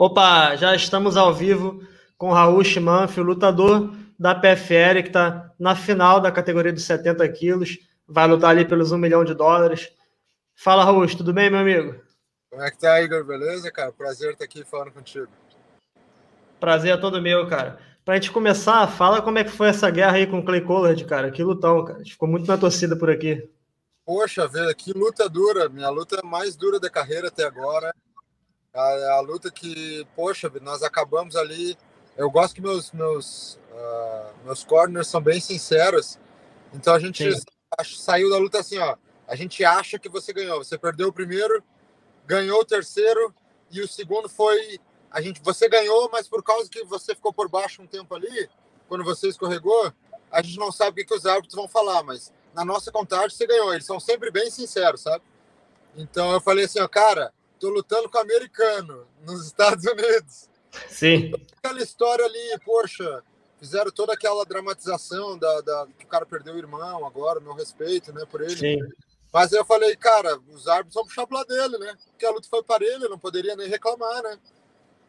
Opa, já estamos ao vivo com Raul Chimanfi, o lutador da PFL, que está na final da categoria dos 70 quilos, vai lutar ali pelos um milhão de dólares. Fala, Raul, tudo bem, meu amigo? Como é que tá, Igor? Beleza, cara? Prazer estar aqui falando contigo. Prazer é todo meu, cara. Pra gente começar, fala como é que foi essa guerra aí com o Clay Collard, cara. Que lutão, cara. A gente ficou muito na torcida por aqui. Poxa, velho, que luta dura. Minha luta mais dura da carreira até agora. A, a, luta que, poxa, nós acabamos ali. Eu gosto que meus meus uh, meus corners são bem sinceros. Então a gente saiu da luta assim, ó. A gente acha que você ganhou. Você perdeu o primeiro, ganhou o terceiro e o segundo foi a gente. Você ganhou, mas por causa que você ficou por baixo um tempo ali, quando você escorregou, a gente não sabe o que, que os árbitros vão falar, mas na nossa contagem você ganhou. Eles são sempre bem sinceros, sabe? Então eu falei assim, ó, cara, tô lutando com o americano nos Estados Unidos. Sim. Aquela história ali, poxa, fizeram toda aquela dramatização da, da que o cara perdeu o irmão agora, meu respeito, né, por ele. Sim. Mas eu falei, cara, os árbitros vão puxar lado dele, né? Porque a luta foi para ele, não poderia nem reclamar, né?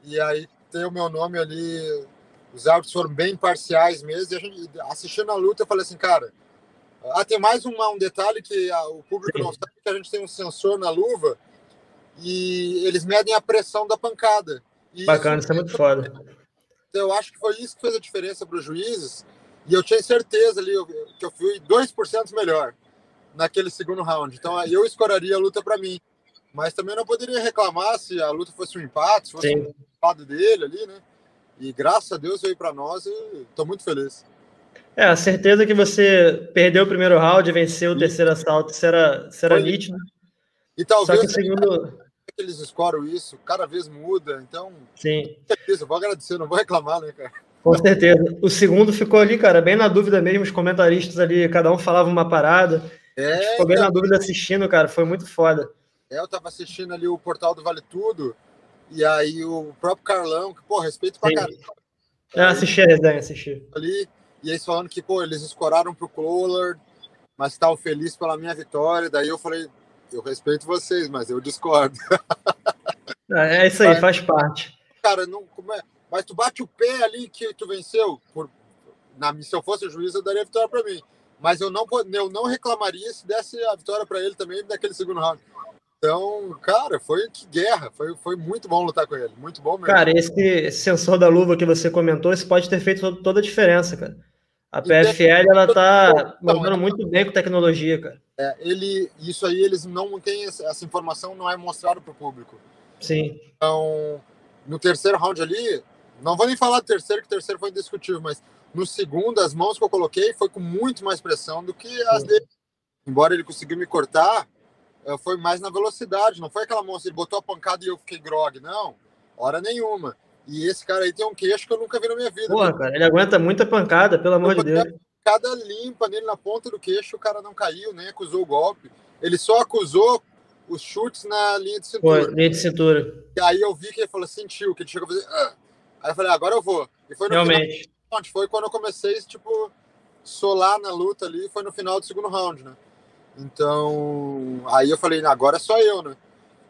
E aí tem o meu nome ali, os árbitros foram bem parciais mesmo, e a gente, assistindo a luta, eu falei assim, cara, ah, tem mais um, um detalhe que a, o público Sim. não sabe, que a gente tem um sensor na luva, e eles medem a pressão da pancada. E Bacana, isso, é muito foda. Eu acho que foi isso que fez a diferença para os juízes. E eu tinha certeza ali que eu fui 2% melhor naquele segundo round. Então eu escoraria a luta para mim. Mas também não poderia reclamar se a luta fosse um empate, se fosse Sim. um lado dele ali, né? E graças a Deus veio para nós e estou muito feliz. É, a certeza que você perdeu o primeiro round e venceu o terceiro assalto, isso era, isso era nítido. E talvez. Só que o segundo eles escoram isso, cada vez muda, então. Sim. Eu vou agradecer, não vou reclamar, né, cara? Com certeza. O segundo ficou ali, cara, bem na dúvida mesmo, os comentaristas ali, cada um falava uma parada. É, ficou bem cara. na dúvida assistindo, cara, foi muito foda. É, eu tava assistindo ali o portal do Vale Tudo, e aí o próprio Carlão, que, pô, respeito pra caramba. É, assisti a resenha, assisti. Ali, e eles falando que, pô, eles escoraram pro Collard, mas estavam felizes pela minha vitória. Daí eu falei, eu respeito vocês, mas eu discordo. É, é isso aí, mas, faz parte. Cara, não, como é? Mas tu bate o pé ali que tu venceu. Por, na, se eu fosse juiz, eu daria a vitória para mim. Mas eu não, eu não reclamaria se desse a vitória para ele também naquele segundo round. Então, cara, foi que guerra. Foi, foi muito bom lutar com ele. Muito bom mesmo. Cara, esse, esse sensor da luva que você comentou, isso pode ter feito toda a diferença, cara. A PFL, ela tá mandando muito bem com tecnologia, cara. É, ele, isso aí, eles não têm essa informação, não é mostrado para o público. Sim. Então, no terceiro round ali, não vou nem falar do terceiro, que o terceiro foi indiscutível, mas no segundo, as mãos que eu coloquei foi com muito mais pressão do que as dele. Embora ele conseguiu me cortar, eh, foi mais na velocidade, não foi aquela mão assim, ele botou a pancada e eu fiquei grog, não, hora nenhuma. E esse cara aí tem um queixo que eu nunca vi na minha vida. Porra, cara, ele aguenta muita pancada, pelo amor de Deus. Pancada limpa nele na ponta do queixo, o cara não caiu, nem acusou o golpe. Ele só acusou os chutes na linha de cintura. Pô, linha de cintura. E aí eu vi que ele falou, sentiu, que ele chegou a fazer. Ah! Aí eu falei, agora eu vou. E foi no Realmente. final. Foi quando eu comecei, tipo, solar na luta ali, foi no final do segundo round, né? Então, aí eu falei, agora é só eu, né?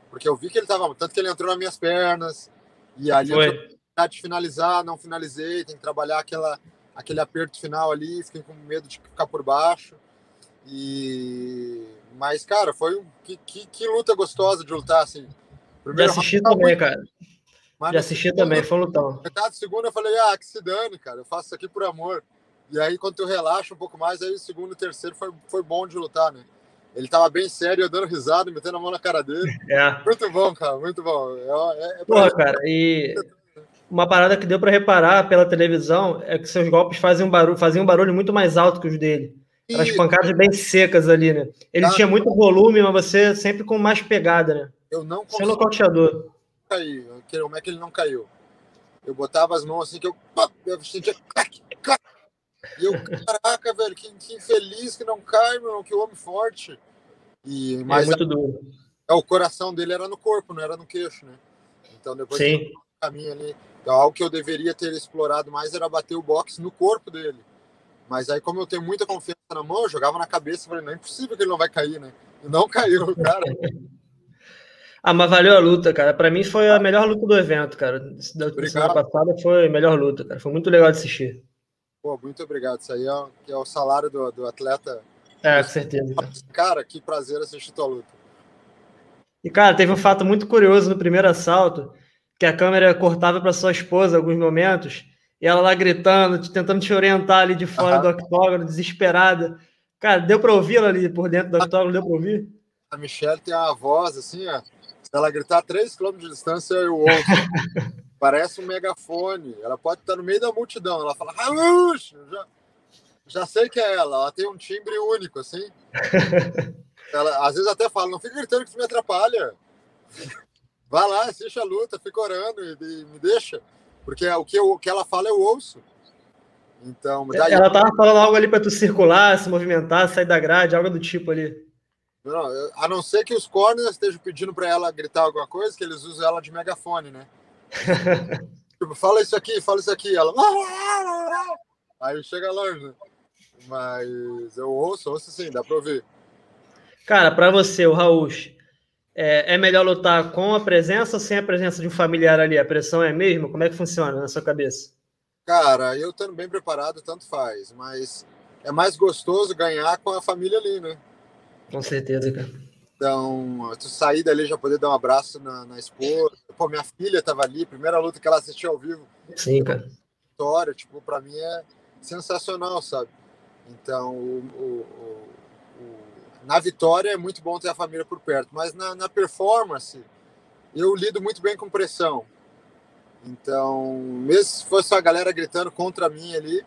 Porque eu vi que ele tava. Tanto que ele entrou nas minhas pernas, e ali Foi. eu tinha de finalizar, não finalizei, tem que trabalhar aquela, aquele aperto final ali, fiquei com medo de ficar por baixo. E mas cara, foi que, que, que luta gostosa de lutar assim. Primeiro, de assistir também, muito... cara. Mas de assistir também, foi lutão. Metade segundo eu falei, ah, que se dane, cara, eu faço isso aqui por amor. E aí, quando tu relaxa um pouco mais, aí o segundo e terceiro foi, foi bom de lutar, né? Ele tava bem sério, eu dando risada, metendo a mão na cara dele. É. Muito bom, cara, muito bom. É, é Porra, cara, e uma parada que deu para reparar pela televisão é que seus golpes fazem um barulho, faziam um barulho muito mais alto que os dele. E... As pancadas bem secas ali, né? Ele ah, tinha muito volume, mas você sempre com mais pegada, né? Eu não consegui. Seu nocauteador. Cair. Como é que ele não caiu? Eu botava as mãos assim que eu, eu sentia e eu, caraca, velho, que, que, infeliz que não cai, meu, que homem forte. E, é mas é muito duro. É, o coração dele era no corpo, não era no queixo, né? Então depois Sim. caminho ali. Então, algo que eu deveria ter explorado mais era bater o boxe no corpo dele. Mas aí, como eu tenho muita confiança na mão, eu jogava na cabeça e falei, não é impossível que ele não vai cair, né? E não caiu, cara. Ah, mas valeu a luta, cara. Para mim foi a melhor luta do evento, cara. Da semana passada foi a melhor luta, cara. Foi muito legal de assistir. Pô, muito obrigado. Isso aí é, é o salário do, do atleta. É, com certeza. Cara. que prazer assistir tua luta. E, cara, teve um fato muito curioso no primeiro assalto, que a câmera cortava para sua esposa alguns momentos, e ela lá gritando, tentando te orientar ali de fora do octógono, desesperada. Cara, deu para ouvir ela ali por dentro do octógono? Deu para ouvir? A Michelle tem uma voz assim, ó. Se ela gritar 3 km de distância, eu ouço. Parece um megafone. Ela pode estar no meio da multidão. Ela fala, Ralush! Já, já sei que é ela. Ela tem um timbre único, assim. Ela, às vezes até fala, não fica gritando que tu me atrapalha. Vai lá, assiste a luta, fica orando e, e me deixa. Porque o que, eu, o que ela fala eu ouço. Então, daí... Ela tava falando algo ali para tu circular, se movimentar, sair da grade, algo do tipo ali. Não, a não ser que os corners estejam pedindo para ela gritar alguma coisa, que eles usam ela de megafone, né? tipo, fala isso aqui, fala isso aqui. Ela. Aí chega longe, né? Mas eu ouço, ouço sim, dá para ouvir. Cara, para você, o Raul, é, é, melhor lutar com a presença ou sem a presença de um familiar ali? A pressão é a mesma? Como é que funciona na sua cabeça? Cara, eu estando bem preparado, tanto faz, mas é mais gostoso ganhar com a família ali, né? Com certeza, cara. Então, tu sair dali já poder dar um abraço na, na esposa. Pô, minha filha tava ali, primeira luta que ela assistiu ao vivo. Sim, cara. Vitória, tipo, pra mim é sensacional, sabe? Então, o, o, o, na vitória é muito bom ter a família por perto, mas na, na performance eu lido muito bem com pressão. Então, mesmo se fosse a galera gritando contra mim ali,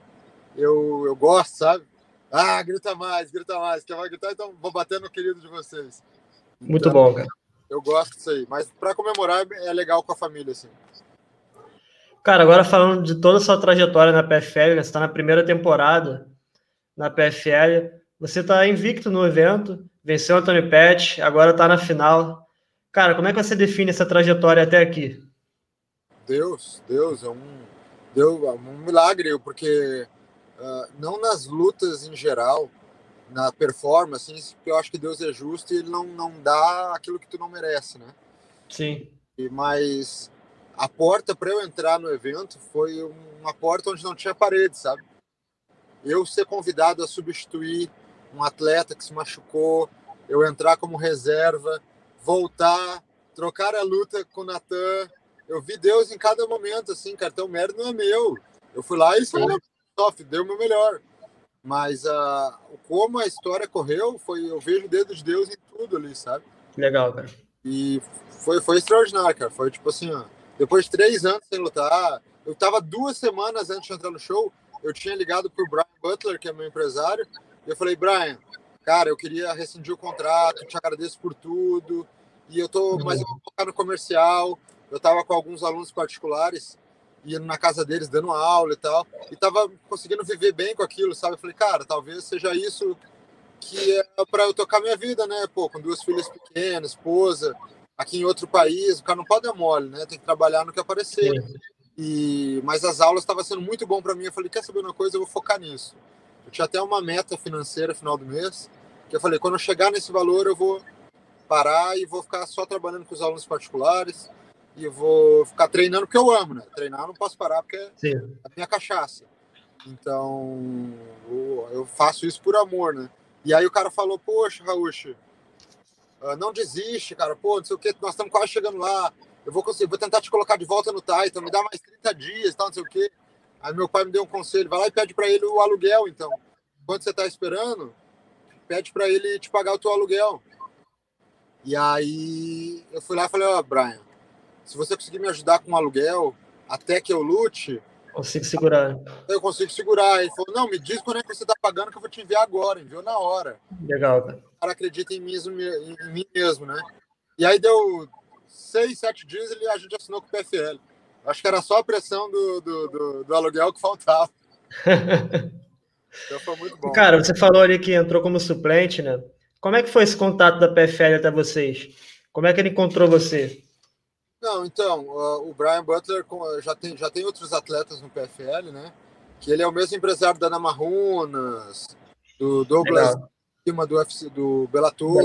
eu, eu gosto, sabe? Ah, grita mais, grita mais. Quer vai gritar, então vou bater no querido de vocês. Muito então, bom, cara. Eu gosto disso aí. Mas para comemorar é legal com a família, assim. Cara, agora falando de toda a sua trajetória na PFL, né? você está na primeira temporada na PFL, você está invicto no evento, venceu o Antônio Pet, agora está na final. Cara, como é que você define essa trajetória até aqui? Deus, Deus, é um, Deus, é um milagre, porque uh, não nas lutas em geral, na performance, assim, eu acho que Deus é justo e ele não, não dá aquilo que tu não merece, né? Sim. E, mas a porta para eu entrar no evento foi uma porta onde não tinha parede, sabe? Eu ser convidado a substituir um atleta que se machucou, eu entrar como reserva, voltar, trocar a luta com o Natan. Eu vi Deus em cada momento, assim, cartão mérito não é meu. Eu fui lá e só deu o meu melhor. Mas uh, como a história correu, foi eu vejo o dedo de Deus em tudo ali, sabe? Legal, cara. E foi, foi extraordinário, cara. Foi tipo assim, ó, depois de três anos sem lutar, eu tava duas semanas antes de entrar no show, eu tinha ligado pro Brian Butler, que é meu empresário, e eu falei, Brian, cara, eu queria rescindir o contrato, te agradeço por tudo, e eu tô, mas eu vou focar no comercial. Eu tava com alguns alunos particulares, indo na casa deles, dando aula e tal, e tava conseguindo viver bem com aquilo, sabe? Eu falei, cara, talvez seja isso que é para eu tocar minha vida, né? Pô, com duas filhas pequenas, esposa, aqui em outro país, o cara não pode dar mole, né? Tem que trabalhar no que aparecer. E mas as aulas estavam sendo muito bom para mim. Eu falei, quer saber uma coisa? Eu vou focar nisso. Eu tinha até uma meta financeira final do mês, que eu falei, quando eu chegar nesse valor, eu vou parar e vou ficar só trabalhando com os alunos particulares e vou ficar treinando porque eu amo, né? Treinar não posso parar porque Sim. é a minha cachaça. Então, eu faço isso por amor, né? E aí o cara falou, poxa, Raul, ah, não desiste, cara, pô, não sei o que, nós estamos quase chegando lá, eu vou conseguir, vou tentar te colocar de volta no Titan, me dá mais 30 dias, tal, não sei o que. Aí meu pai me deu um conselho, vai lá e pede para ele o aluguel, então. Enquanto você está esperando, pede para ele te pagar o teu aluguel. E aí eu fui lá e falei, ó, oh, Brian, se você conseguir me ajudar com o aluguel até que eu lute. Consigo segurar. Eu consigo segurar. Ele falou: não, me diz quando é que você está pagando que eu vou te enviar agora. Enviou na hora. Legal, cara. O cara acredita em mim, em mim mesmo, né? E aí deu seis, sete dias e a gente assinou com o PFL. Acho que era só a pressão do, do, do, do aluguel que faltava. então foi muito bom. Cara, você falou ali que entrou como suplente, né? Como é que foi esse contato da PFL até vocês? Como é que ele encontrou você? Não, então, uh, o Brian Butler já tem, já tem outros atletas no PFL, né? Que ele é o mesmo empresário da Namarunas, do Douglas Lima do UFC, do Bellator.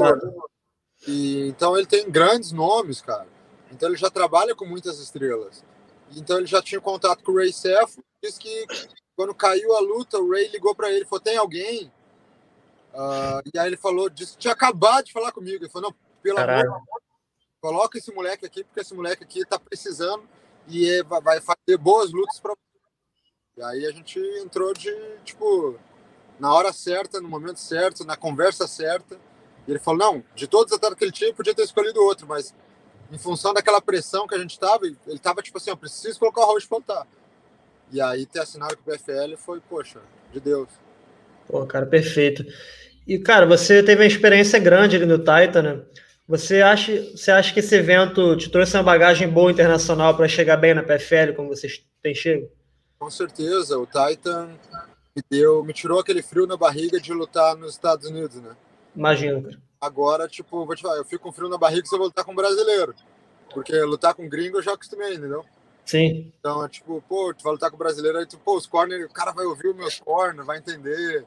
E, então ele tem grandes nomes, cara. Então ele já trabalha com muitas estrelas. Então ele já tinha contato com o Ray Seth, disse que quando caiu a luta, o Ray ligou para ele, falou: "Tem alguém?" Uh, e aí ele falou, disse, tinha acabado de falar comigo. Ele falou: "Não, pelo Caralho. amor, coloca esse moleque aqui, porque esse moleque aqui tá precisando e é, vai fazer boas lutas para E aí a gente entrou de tipo na hora certa, no momento certo, na conversa certa. E ele falou: "Não, de todos os atletas que ele tinha, podia ter escolhido outro, mas em função daquela pressão que a gente estava, ele estava tipo assim, eu preciso colocar o para lutar. E aí ter assinado com o PFL foi, poxa, de Deus. Pô, cara, perfeito. E, cara, você teve uma experiência grande ali no Titan, né? Você acha, você acha que esse evento te trouxe uma bagagem boa internacional para chegar bem na PFL, como vocês têm chego? Com certeza, o Titan me deu, me tirou aquele frio na barriga de lutar nos Estados Unidos, né? Imagino, cara. Agora, tipo, vou te falar, eu fico com frio na barriga se eu vou lutar com um brasileiro. Porque lutar com gringo eu já acostumei, entendeu? Sim. Então, é tipo, pô, tu vai lutar com o brasileiro, aí tu, pô, os corner, o cara vai ouvir os meus corner, vai entender.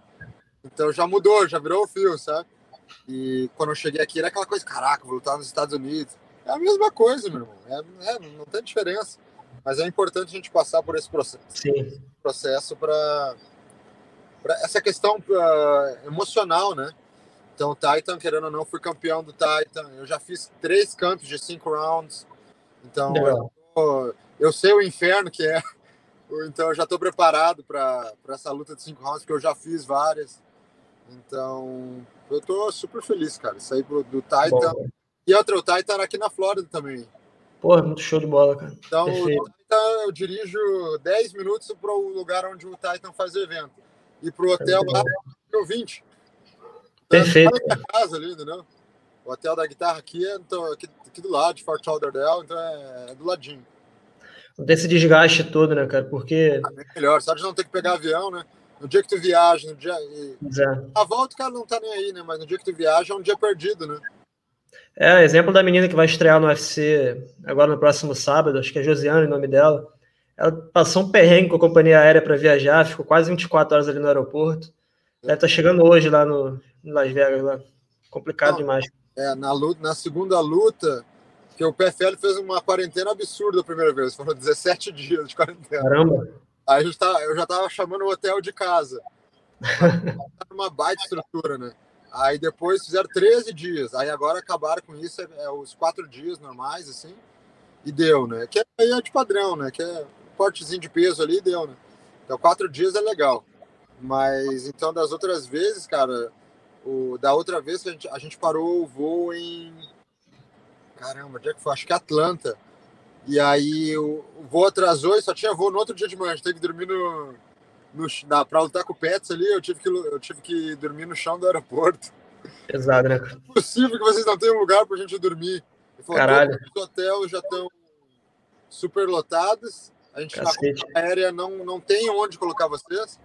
Então já mudou, já virou o fio, sabe? E quando eu cheguei aqui era aquela coisa, caraca, vou lutar nos Estados Unidos. É a mesma coisa, meu irmão. É, é não tem diferença. Mas é importante a gente passar por esse processo. Sim. Processo para essa questão uh, emocional, né? Então, Titan, querendo ou não, fui campeão do Titan. Eu já fiz três campos de cinco rounds. Então, eu, eu, sei o inferno que é. Então, eu já estou preparado para essa luta de cinco rounds, porque eu já fiz várias. Então, eu estou super feliz, cara. Sair do, do Titan. Bom, e outra, o Titan era aqui na Flórida também. Porra, muito show de bola, cara. Então, Perfeito. o Titan, eu dirijo 10 minutos para o lugar onde o Titan faz o evento. E para o hotel lá, eu 20. Perfeito. Casa ali, entendeu? O hotel da guitarra aqui é então, aqui, aqui, do lado, de Fort Lauderdale, então é, é, do ladinho. Não tem esse desgaste todo, né, cara? Porque. É melhor, só de não ter que pegar avião, né? No dia que tu viaja, no dia. A volta o cara não tá nem aí, né? Mas no dia que tu viaja é um dia perdido, né? É, exemplo da menina que vai estrear no UFC agora no próximo sábado, acho que é Josiane o nome dela. Ela passou um perrengue com a companhia aérea para viajar, ficou quase 24 horas ali no aeroporto. Deve estar tá chegando hoje lá no, em Las Vegas. Lá. Complicado Não, demais. É, na, luta, na segunda luta, que o PFL fez uma quarentena absurda a primeira vez. Foram 17 dias de quarentena. Caramba! Aí eu, tá, eu já estava chamando o hotel de casa. uma baita estrutura, né? Aí depois fizeram 13 dias. Aí agora acabaram com isso, é, é, os quatro dias normais, assim. E deu, né? Que aí é de padrão, né? Que é um cortezinho de peso ali deu, né? Então quatro dias é legal. Mas então das outras vezes, cara, o, da outra vez que a gente, a gente parou o voo em. Caramba, onde é que foi? Acho que Atlanta. E aí o, o voo atrasou e só tinha voo no outro dia de manhã. A gente teve que dormir no. no na, pra lutar com o Pets ali, eu tive, que, eu tive que dormir no chão do aeroporto. Pesado, né? É possível que vocês não tenham lugar pra gente dormir. Caralho. Os hotéis já estão super lotados. A gente Cacete. na aérea não, não tem onde colocar vocês.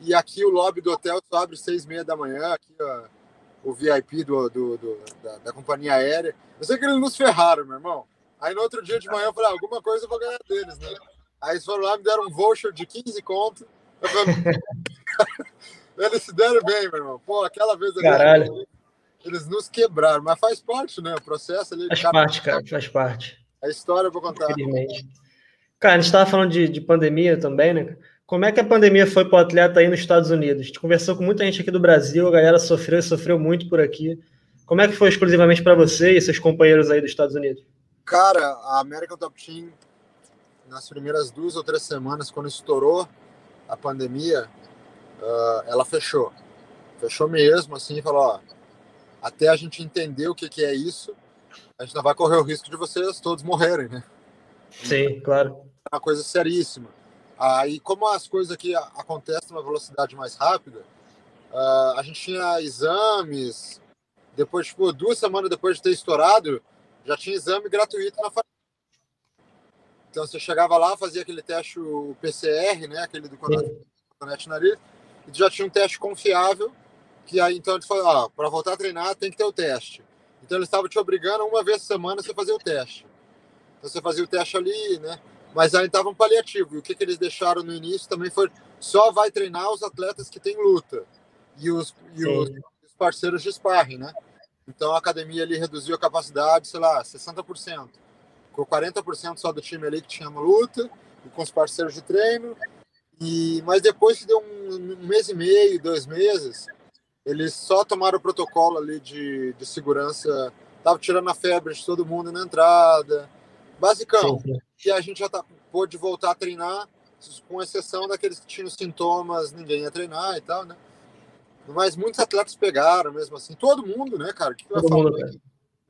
E aqui o lobby do hotel só abre seis e meia da manhã. Aqui ó, o VIP do, do, do da, da, companhia aérea. Eu sei que eles nos ferraram, meu irmão. Aí no outro dia de manhã eu falei, ah, alguma coisa eu vou ganhar deles, né? Aí eles foram lá, me deram um voucher de 15 conto. Falei, eles se deram bem, meu irmão. Pô, aquela vez ali, eles nos quebraram, mas faz parte, né? O processo ali. Faz parte, cara, faz parte. A história eu vou contar. Infelizmente. Cara, a gente estava falando de, de pandemia também, né? Como é que a pandemia foi para o atleta aí nos Estados Unidos? A gente conversou com muita gente aqui do Brasil, a galera sofreu e sofreu muito por aqui. Como é que foi exclusivamente para você e seus companheiros aí dos Estados Unidos? Cara, a American Top Team, nas primeiras duas ou três semanas, quando estourou a pandemia, uh, ela fechou. Fechou mesmo, assim, falou, ó, até a gente entender o que, que é isso, a gente não vai correr o risco de vocês todos morrerem, né? Sim, claro. É uma coisa seríssima. Aí, como as coisas aqui acontecem numa velocidade mais rápida, uh, a gente tinha exames. Depois, tipo, duas semanas depois de ter estourado, já tinha exame gratuito na farmácia. Então, você chegava lá, fazia aquele teste, o PCR, né? Aquele do conecte nariz, e já tinha um teste confiável, que aí, então, eles falaram, ah, para voltar a treinar, tem que ter o teste. Então, eles estavam te obrigando uma vez por semana você fazer o teste. Então, você fazia o teste ali, né? Mas aí estava um paliativo. E o que, que eles deixaram no início também foi só vai treinar os atletas que têm luta e os, e os, os parceiros de sparring, né? Então a academia ali reduziu a capacidade, sei lá, 60%. Ficou 40% só do time ali que tinha uma luta, e com os parceiros de treino. E, mas depois que deu um, um mês e meio, dois meses, eles só tomaram o protocolo ali de, de segurança, tava tirando a febre de todo mundo na entrada, basicão. Sim, sim. E a gente já tá, pôde voltar a treinar, com exceção daqueles que tinham sintomas, ninguém ia treinar e tal, né? Mas muitos atletas pegaram mesmo assim. Todo mundo, né, cara? Que todo mundo,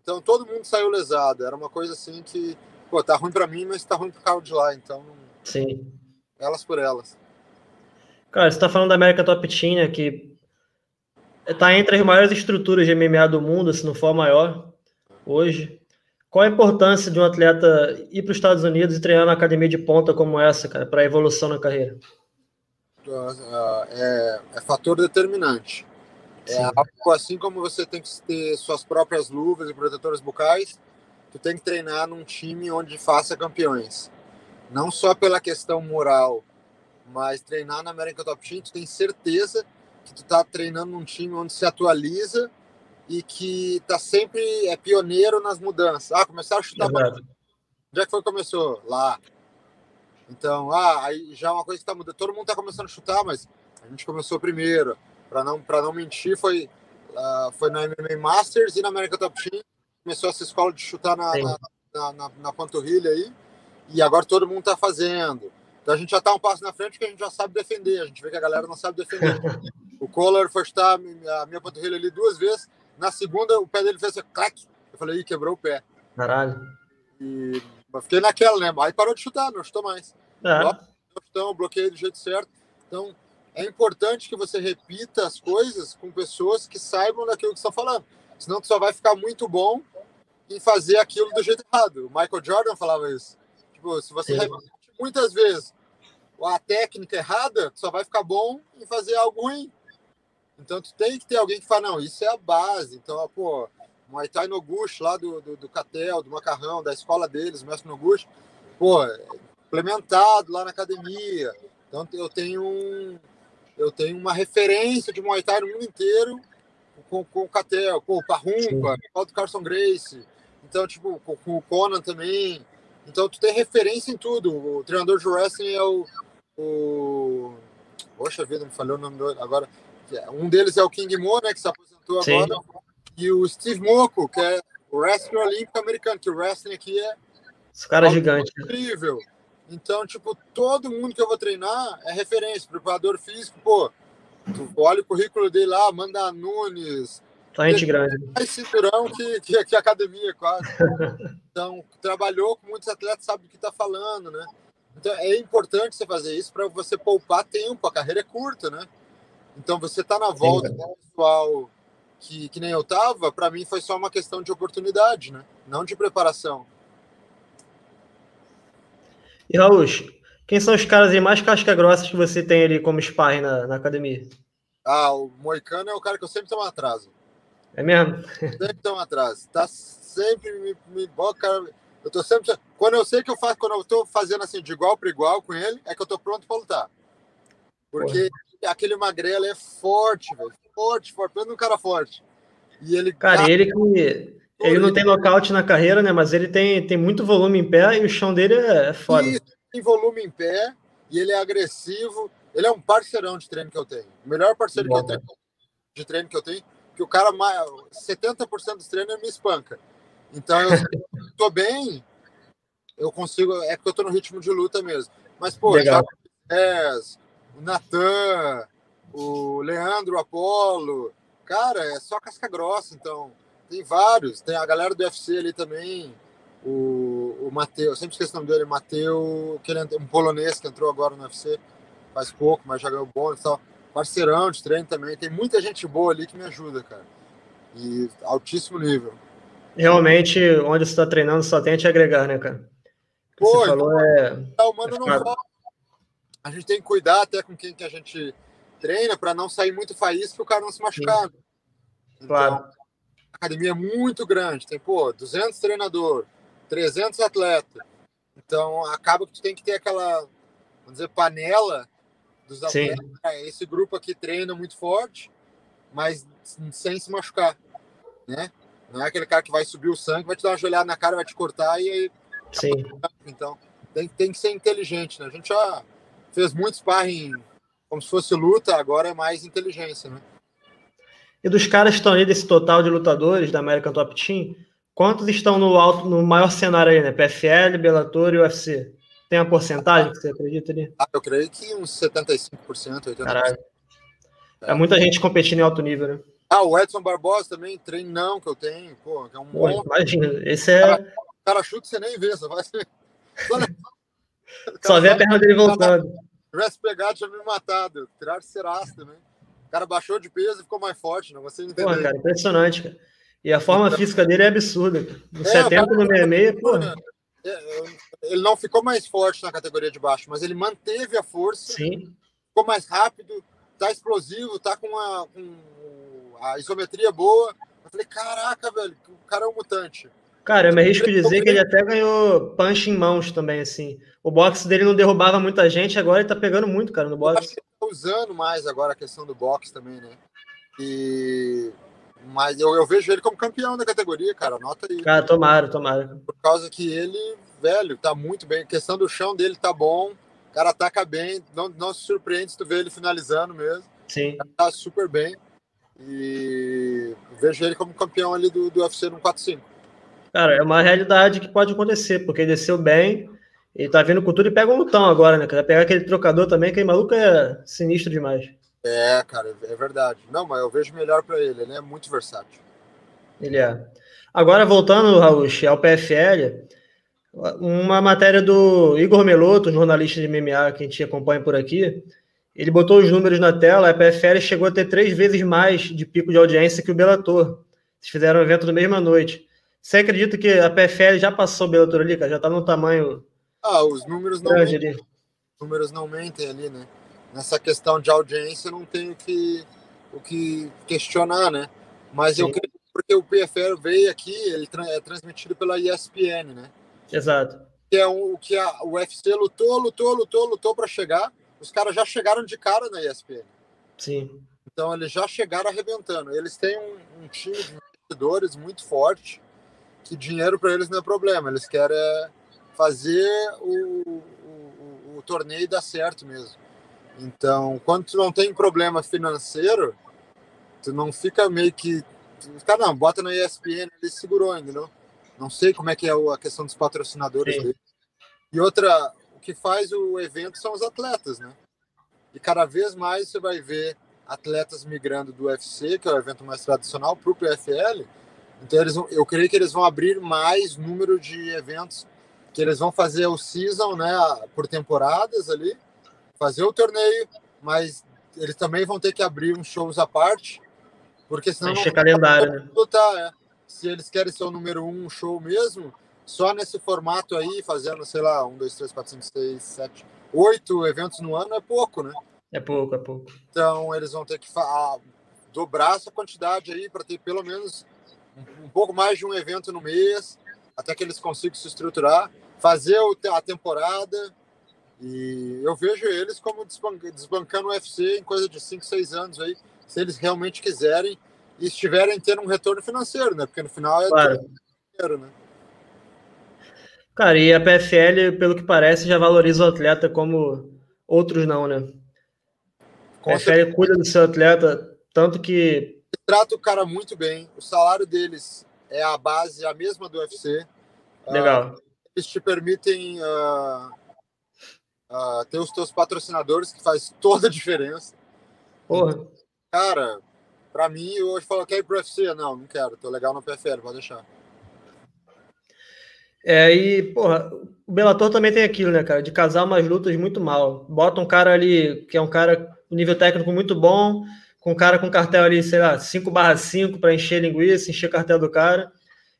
então todo mundo saiu lesado. Era uma coisa assim que, pô, tá ruim para mim, mas tá ruim pro carro de lá. Então, sim. Elas por elas. Cara, você tá falando da América Top Team, né, que tá entre as maiores estruturas de MMA do mundo, se não for a maior, hoje. Qual a importância de um atleta ir para os Estados Unidos e treinar na academia de ponta como essa, cara, para a evolução na carreira? é, é fator determinante. É algo assim como você tem que ter suas próprias luvas e protetores bucais, tu tem que treinar num time onde faça campeões. Não só pela questão moral, mas treinar na American Top Team, tu tem certeza que tu tá treinando num time onde se atualiza e que tá sempre é pioneiro nas mudanças. Ah, começaram a chutar. Onde é que foi que começou? Lá. Então, ah, aí já é uma coisa que está mudando. Todo mundo está começando a chutar, mas a gente começou primeiro. Para não, não mentir, foi, uh, foi na MMA Masters e na American Top Team. Começou essa escola de chutar na, na, na, na, na panturrilha aí. E agora todo mundo está fazendo. Então a gente já está um passo na frente porque a gente já sabe defender. A gente vê que a galera não sabe defender. o Collor foi chutar a minha panturrilha ali duas vezes. Na segunda, o pé dele fez assim, clac. Eu falei, ih, quebrou o pé. Caralho. E mas fiquei naquela, né? Aí parou de chutar, não chutou mais. É. Então, bloqueei do jeito certo. Então, é importante que você repita as coisas com pessoas que saibam daquilo que estão falando. Senão, tu só vai ficar muito bom em fazer aquilo do jeito errado. O Michael Jordan falava isso. Tipo, se você Sim. repete muitas vezes a técnica errada, tu só vai ficar bom em fazer algo ruim. Então, tu tem que ter alguém que fala, não, isso é a base. Então, pô, Muay Thai Noguchi, lá do, do, do Catel, do Macarrão, da escola deles, o mestre Noguchi, pô, implementado lá na academia. Então eu tenho um, eu tenho uma referência de Muay Thai no mundo inteiro com, com o Catel, com o Parrumpa, com o Carson Grace. Então, tipo, com, com, o Conan também. Então, tu tem referência em tudo. O treinador de wrestling é o. o... Poxa vida, me falhou o nome do... agora. Um deles é o King Mo, né, que se aposentou Sim. agora e o Steve Moco, que é o wrestling olímpico americano, que o wrestling aqui é. Esse cara é gigante. Incrível. Então, tipo, todo mundo que eu vou treinar é referência. Preparador físico, pô, olha o currículo dele lá, Manda Nunes. Tá gente grande. Mais cinturão que, que, que academia, quase. então, trabalhou com muitos atletas, sabe do que tá falando, né? Então, é importante você fazer isso para você poupar tempo. A carreira é curta, né? Então, você tá na volta com o pessoal que, que nem eu tava, para mim foi só uma questão de oportunidade, né? Não de preparação. E Raul, quem são os caras aí mais casca-grossas que você tem ali como sparring na, na academia? Ah, o Moicano é o cara que eu sempre tomo atraso. É mesmo? Sempre tomo atraso. Tá sempre me, me cara, eu tô sempre quando eu sei que eu faço, quando eu tô fazendo assim de igual para igual com ele, é que eu tô pronto para lutar. Porque Porra. Aquele magrelo é forte, velho forte, forte, pelo um cara forte. E ele. Cara, ele que. Ele não tem nocaute na carreira, né? Mas ele tem, tem muito volume em pé e o chão dele é foda. Isso, tem volume em pé e ele é agressivo. Ele é um parceirão de treino que eu tenho. O melhor parceiro que eu tenho de treino que eu tenho, que o cara, 70% dos treinos me espanca. Então, eu tô bem, eu consigo. É porque eu tô no ritmo de luta mesmo. Mas, pô, Legal. já o Natan, o Leandro Apolo. Cara, é só casca grossa, então. Tem vários. Tem a galera do UFC ali também. O, o Matheus, sempre esqueço o nome dele, Matheus, que ele, um polonês que entrou agora no UFC faz pouco, mas já ganhou bom e tal. Parceirão de treino também. Tem muita gente boa ali que me ajuda, cara. E altíssimo nível. Realmente, onde você está treinando só tem a te agregar, né, cara? Pô, você falou então, é... é o mano não fala. A gente tem que cuidar até com quem que a gente treina para não sair muito faísca e o cara não se machucar. Então, claro. A academia é muito grande, tem, pô, 200 treinador, 300 atletas. Então, acaba que tu tem que ter aquela, vamos dizer, panela dos atletas. É, esse grupo aqui treina muito forte, mas sem se machucar, né? Não é aquele cara que vai subir o sangue, vai te dar uma joelhada na cara, vai te cortar e aí. Sim. Então, tem, tem que ser inteligente, né? A gente já fez muito sparring como se fosse luta, agora é mais inteligência, né? E dos caras que estão aí desse total de lutadores da American Top Team, quantos estão no alto, no maior cenário aí, né? PFL, Bellator e UFC? Tem uma porcentagem que você acredita ali? Ah, eu creio que uns 75%, 80%. Caralho. É. é muita gente competindo em alto nível, né? Ah, o Edson Barbosa também, treinão que eu tenho, pô, que é um pô, bom... Imagina, esse é. Cara, cara chute você nem vê, só vai ser. Só vê a perna dele voltando. Se tivesse pegado, tinha me matado. Tiraram Serás também. O cara baixou de peso e ficou mais forte, não você entendeu? Pô, cara, impressionante, cara. E a forma física dele é absurda. No é, 70 no 66, pô. É, ele não ficou mais forte na categoria de baixo, mas ele manteve a força. Sim. Ficou mais rápido, tá explosivo, tá com a, com a isometria boa. Eu falei, caraca, velho, o cara é um mutante. Cara, eu me arrisco dizer que ele até ganhou punch em mãos também, assim. O boxe dele não derrubava muita gente, agora ele tá pegando muito, cara, no boxe. Eu acho que ele tá usando mais agora a questão do boxe também, né? E... Mas eu, eu vejo ele como campeão da categoria, cara. Anota aí. Cara, tomara, tomara. Por causa que ele, velho, tá muito bem. A questão do chão dele tá bom. O cara ataca bem. Não, não se surpreende se tu vê ele finalizando mesmo. Sim. Tá super bem. E vejo ele como campeão ali do, do UFC no 4-5. Cara, é uma realidade que pode acontecer, porque ele desceu bem, ele tá vindo com tudo e pega um lutão agora, né? Vai pegar aquele trocador também, que maluco é sinistro demais. É, cara, é verdade. Não, mas eu vejo melhor para ele, ele é muito versátil. Ele é. Agora, voltando, Raul, ao PFL, uma matéria do Igor Meloto, jornalista de MMA que a gente acompanha por aqui, ele botou os números na tela, a PFL chegou a ter três vezes mais de pico de audiência que o Bellator. Eles fizeram um evento na mesma noite. Você acredita que a PFL já passou o Bellator ali, cara? Já tá no tamanho. Ah, os números não mentem. Ali. Os números não mentem ali, né? Nessa questão de audiência não tenho que, o que questionar, né? Mas Sim. eu creio porque o PFL veio aqui, ele é transmitido pela ESPN, né? Exato. Que é o que a UFC lutou, lutou, lutou, lutou para chegar. Os caras já chegaram de cara na ESPN. Sim. Então eles já chegaram arrebentando. Eles têm um, um time de investidores muito forte que dinheiro para eles não é problema, eles querem fazer o, o, o, torneio dar certo mesmo. Então, quando tu não tem problema financeiro, tu não fica meio que. Cara, não, bota na ESPN, ele segurou, entendeu? Não sei como é que é a questão dos patrocinadores Sim. dele. E outra, o que faz o evento são os atletas, né? E cada vez mais você vai ver atletas migrando do UFC, que é o evento mais tradicional, para o PFL, então eles, eu creio que eles vão abrir mais número de eventos, que eles vão fazer o season, né, por temporadas ali, fazer o torneio, mas eles também vão ter que abrir uns shows à parte, porque senão Encher não calendário, né? Lutar, é. Se eles querem ser o número um show mesmo, só nesse formato aí, fazendo, sei lá, um, dois, três, quatro, cinco, seis, sete, oito eventos no ano é pouco, né? É pouco, é pouco. Então eles vão ter que dobrar essa quantidade aí para ter pelo menos um pouco mais de um evento no mês, até que eles consigam se estruturar, fazer a temporada. E eu vejo eles como desbancando o UFC em coisa de 5, 6 anos aí, se eles realmente quiserem e estiverem tendo um retorno financeiro, né? Porque no final é claro. dinheiro, né? Cara, e a PFL, pelo que parece, já valoriza o atleta como outros não, né? a PFL cuida do seu atleta, tanto que trata o cara muito bem. O salário deles é a base, a mesma do UFC. Legal. Uh, eles te permitem uh, uh, ter os teus patrocinadores, que faz toda a diferença. Porra. Cara, pra mim, hoje falo, quer ir pro UFC? Não, não quero. Tô legal no PFL, pode deixar. É, e, porra, o Bellator também tem aquilo, né, cara, de casar umas lutas muito mal. Bota um cara ali, que é um cara, nível técnico muito bom, com o cara com cartel ali, sei lá, 5 barra 5 para encher linguiça, encher cartel do cara.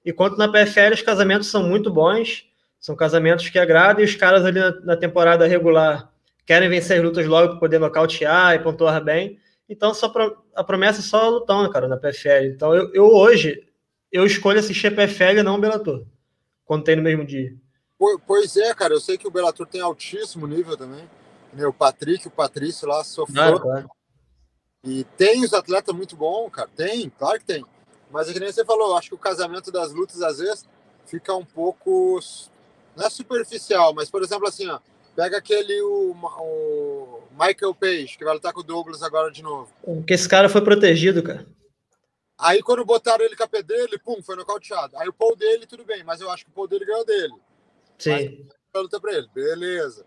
Enquanto na PFL os casamentos são muito bons, são casamentos que agradam e os caras ali na, na temporada regular querem vencer as lutas logo para poder nocautear e pontuar bem. Então só pro, a promessa é só lutão, cara, na PFL. Então eu, eu hoje eu escolho assistir a PFL e não o Bellator, quando tem no mesmo dia. Pois é, cara, eu sei que o Bellator tem altíssimo nível também. O Patrick, o Patrício lá sofreu. Ah, claro. E tem os atletas muito bons, cara. Tem, claro que tem. Mas é que nem você falou, acho que o casamento das lutas, às vezes, fica um pouco. Não é superficial, mas, por exemplo, assim, ó, pega aquele o, o Michael Page, que vai lutar com o Douglas agora de novo. Porque esse cara foi protegido, cara. Aí quando botaram ele com a P dele, pum, foi nocauteado. Aí o Paul dele, tudo bem, mas eu acho que o Paul dele ganhou dele. Sim. Mas, luta pra ele, beleza.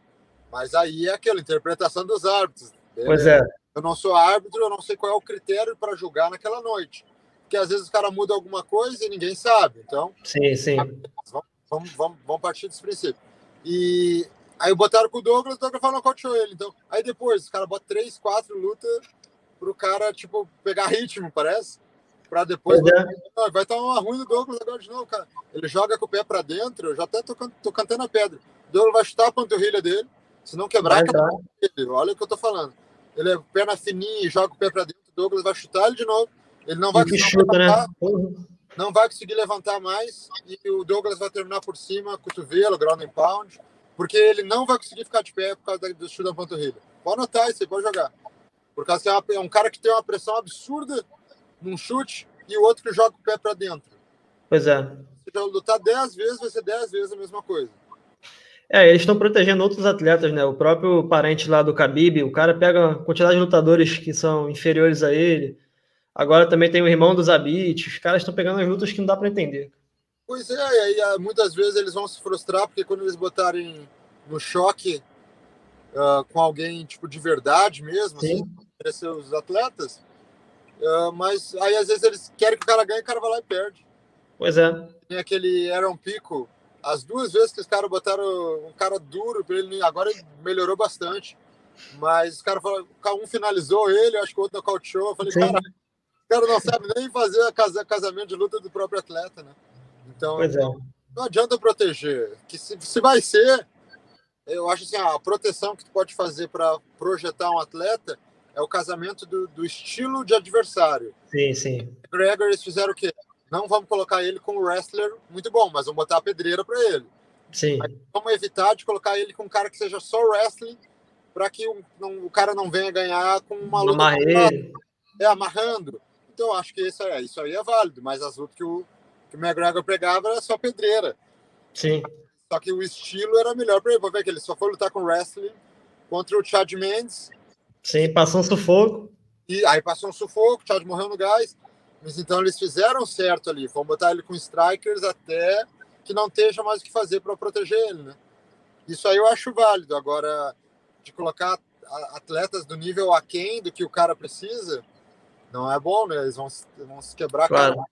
Mas aí é aquela interpretação dos árbitros. Beleza. Pois é. Eu não sou árbitro, eu não sei qual é o critério para julgar naquela noite. Porque às vezes o cara muda alguma coisa e ninguém sabe. Então. Sim, sim. Vamos, vamos, vamos, vamos partir desse princípio. E aí botaram com o Douglas, o Douglas falou nocauteou ele. Então, aí depois, os caras botam três, quatro lutas pro cara, tipo, pegar ritmo, parece para depois. É. Vai estar uma ruim do Douglas agora de novo, cara. Ele joga com o pé para dentro, eu já até tô, tô cantando a pedra. O Douglas vai chutar a panturrilha dele, se não quebrar, ele. Olha o que eu tô falando. Ele é perna fininha e joga o pé para dentro, o Douglas vai chutar ele de novo. Ele não vai conseguir chuta, né? levantar, né? não vai conseguir levantar mais e o Douglas vai terminar por cima, cotovelo, ground and pound, porque ele não vai conseguir ficar de pé por causa do chute da panturrilha. Pode anotar isso aí, pode jogar. Por causa que é, uma, é um cara que tem uma pressão absurda num chute e o outro que joga o pé para dentro. Pois é. Se lutar 10 vezes, vai ser 10 vezes a mesma coisa. É, eles estão protegendo outros atletas, né? O próprio parente lá do Khabib, o cara pega quantidade de lutadores que são inferiores a ele. Agora também tem o irmão dos Zabit. Os caras estão pegando as lutas que não dá para entender. Pois é, e aí ah, muitas vezes eles vão se frustrar porque quando eles botarem no choque uh, com alguém tipo de verdade mesmo, Sim. assim, os atletas, Uh, mas aí às vezes eles querem que o cara ganhe, o cara vai lá e perde. Pois é. Tem aquele Aaron Pico, as duas vezes que os caras botaram um cara duro para ele, agora ele melhorou bastante. Mas os caras falaram, um finalizou ele, acho que o outro nocauteou. Eu falei, Sim. cara, o cara não sabe nem fazer a casamento de luta do próprio atleta, né? Então, pois é. não adianta proteger. Que se, se vai ser, eu acho assim, a proteção que tu pode fazer para projetar um atleta é o casamento do, do estilo de adversário. Sim, sim. Gregor, eles fizeram o quê? Não vamos colocar ele como wrestler muito bom, mas vamos botar a pedreira para ele. Sim. Mas vamos evitar de colocar ele com um cara que seja só wrestling, para que o, não, o cara não venha ganhar com uma luta. Amarrando. É, amarrando. Então, acho que isso, é, isso aí é válido, mas as lutas que o, que o McGregor pregava era só pedreira. Sim. Só que o estilo era melhor para ele. Vou ver que ele só foi lutar com wrestling contra o Chad Mendes Sim, passou um sufoco. E aí passou um sufoco, o Chad morreu no gás. Mas então eles fizeram certo ali. Vão botar ele com strikers até que não esteja mais o que fazer para proteger ele, né? Isso aí eu acho válido. Agora, de colocar atletas do nível aquém do que o cara precisa, não é bom, né? Eles vão, vão se quebrar claro.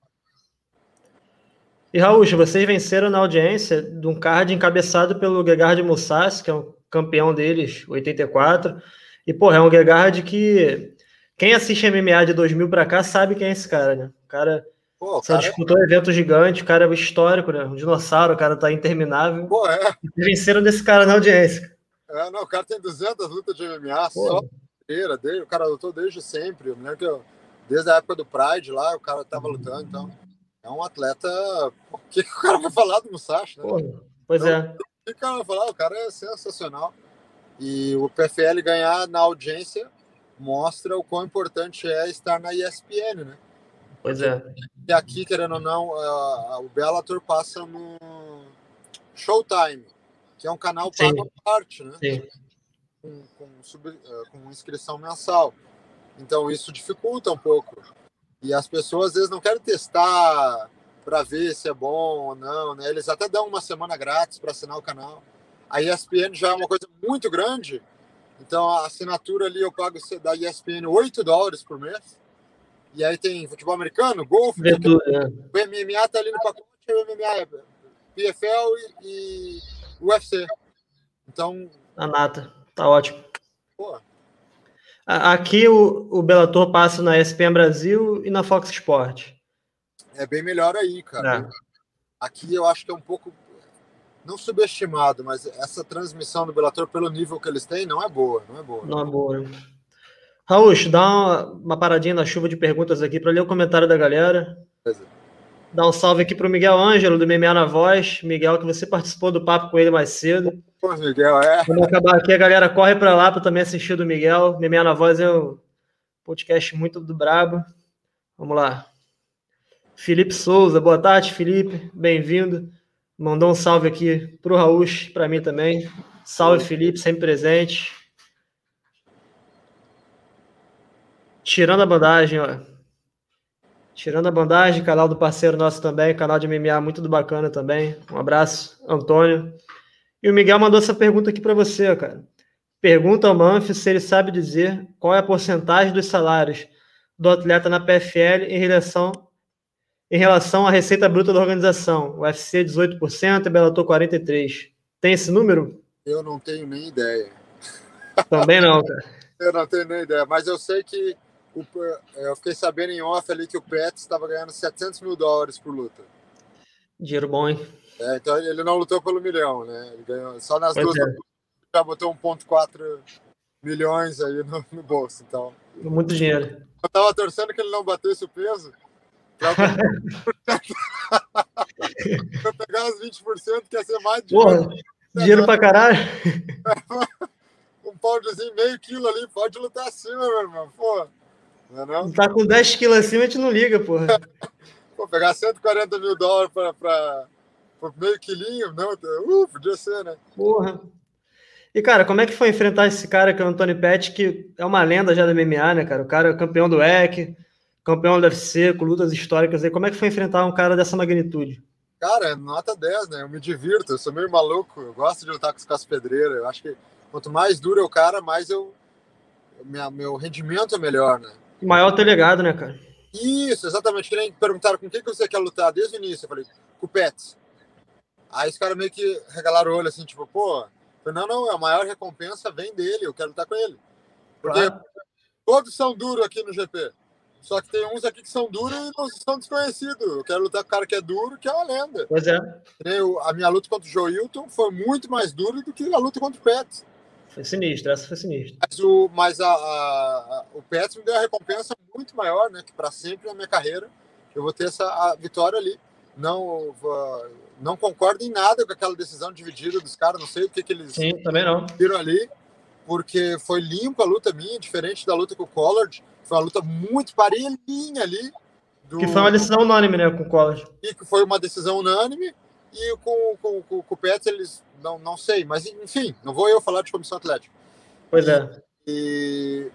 E Raul, vocês venceram na audiência de um card encabeçado pelo Gegard Mussassi, que é um campeão deles, 84 e, porra, é um Gegard que quem assiste MMA de 2000 para cá sabe quem é esse cara, né? O cara Pô, só cara disputou é... evento gigante, o cara é histórico, né? Um dinossauro, o cara tá interminável. Pô, é. E venceram desse cara na audiência. É, não, o cara tem 200 lutas de MMA, Pô. só o cara lutou desde sempre. Eu me lembro que eu, desde a época do Pride lá, o cara tava lutando, então é um atleta. O que, que o cara vai falar do Musashi, né? Pô, pois então, é. O que o cara vai falar? O cara é sensacional. E o PFL ganhar na audiência mostra o quão importante é estar na ESPN, né? Pois é. E aqui, querendo ou não, o Bellator passa no Showtime, que é um canal pago à parte, né? Sim. Com, com, sub, eh, com inscrição mensal. Então isso dificulta um pouco. E as pessoas às vezes não querem testar para ver se é bom ou não, né? Eles até dão uma semana grátis para assinar o canal. A ESPN já é uma coisa muito grande, então a assinatura ali eu pago da ESPN 8 dólares por mês. E aí tem futebol americano, golfe, o MMA tá ali no pacote, o MMA é PFL e, e UFC. Então. A nata, tá ótimo. Pô. Aqui o, o Bellator passa na ESPN Brasil e na Fox Sport. É bem melhor aí, cara. É. Aqui eu acho que é um pouco não subestimado, mas essa transmissão do Bellator, pelo nível que eles têm, não é boa, não é boa. Não é boa. Raul, dá uma, uma paradinha na chuva de perguntas aqui para ler o comentário da galera. Beleza. Dá um salve aqui para o Miguel Ângelo, do MMA na Voz. Miguel, que você participou do papo com ele mais cedo. Pô, Miguel, é. Quando acabar aqui, a galera corre para lá para também assistir do Miguel. MMA na Voz é um podcast muito do brabo. Vamos lá. Felipe Souza, boa tarde, Felipe, bem-vindo. Mandou um salve aqui para o Raul, para mim também. Salve, Felipe, sempre presente. Tirando a bandagem, ó. Tirando a bandagem, canal do parceiro nosso também, canal de MMA muito do bacana também. Um abraço, Antônio. E o Miguel mandou essa pergunta aqui para você, cara. Pergunta ao Manf se ele sabe dizer qual é a porcentagem dos salários do atleta na PFL em relação, em relação à receita bruta da organização. O UFC 18% e Bellator 43%. Tem esse número? Eu não tenho nem ideia. Também não, cara. eu não tenho nem ideia, mas eu sei que o, eu fiquei sabendo em off ali que o Pet estava ganhando 700 mil dólares por luta. Dinheiro bom, hein? É, então ele não lutou pelo milhão, né? Ele ganhou só nas pois duas é. já botou 1,4 milhões aí no, no, bolso. Então. Muito dinheiro. Eu tava torcendo que ele não batesse o peso. Pra pegar os 20%, que ia ser mais dinheiro. Porra, dinheiro pra caralho. um poundzinho, meio quilo ali, pode lutar acima, meu irmão. Pô. Não, é não? Tá com 10 quilos acima, a gente não liga, porra. Pô, pegar 140 mil dólares pra, pra, pra meio quilinho, não, uh, podia ser, né? Porra. E, cara, como é que foi enfrentar esse cara que é o Antônio Pet, que é uma lenda já da MMA, né, cara? O cara é campeão do EC, campeão do UFC, com lutas históricas. E como é que foi enfrentar um cara dessa magnitude? Cara, nota 10, né? Eu me divirto, eu sou meio maluco, eu gosto de lutar com os caras pedreiros. Eu acho que quanto mais duro é o cara, mais eu. Minha, meu rendimento é melhor, né? maior legado, né, cara? Isso, exatamente. Que nem perguntaram com quem que você quer lutar desde o início. Eu falei, com o Pets. Aí os caras meio que regalaram o olho, assim, tipo, pô, falei, não, não, a maior recompensa vem dele, eu quero lutar com ele. Porque claro. todos são duros aqui no GP. Só que tem uns aqui que são duros e não são desconhecidos. Eu quero lutar com o cara que é duro, que é uma lenda. Pois é. A minha luta contra o Joe Hilton foi muito mais dura do que a luta contra o Pets. Foi sinistro, essa foi sinistra. Mas o, mas a, a, a o Pets me deu a recompensa muito maior, né? Que para sempre na minha carreira eu vou ter essa vitória ali. Não, não concordo em nada com aquela decisão dividida dos caras, não sei o que, que eles Sim, também não. viram ali, porque foi limpa a luta minha, diferente da luta com o Collard. Foi uma luta muito parelhinha ali. Do... Que foi uma decisão unânime, né, com o Collard. E que foi uma decisão unânime. E com, com, com, com o Pets, eles não, não sei, mas enfim, não vou eu falar de comissão atlética. Pois é. E,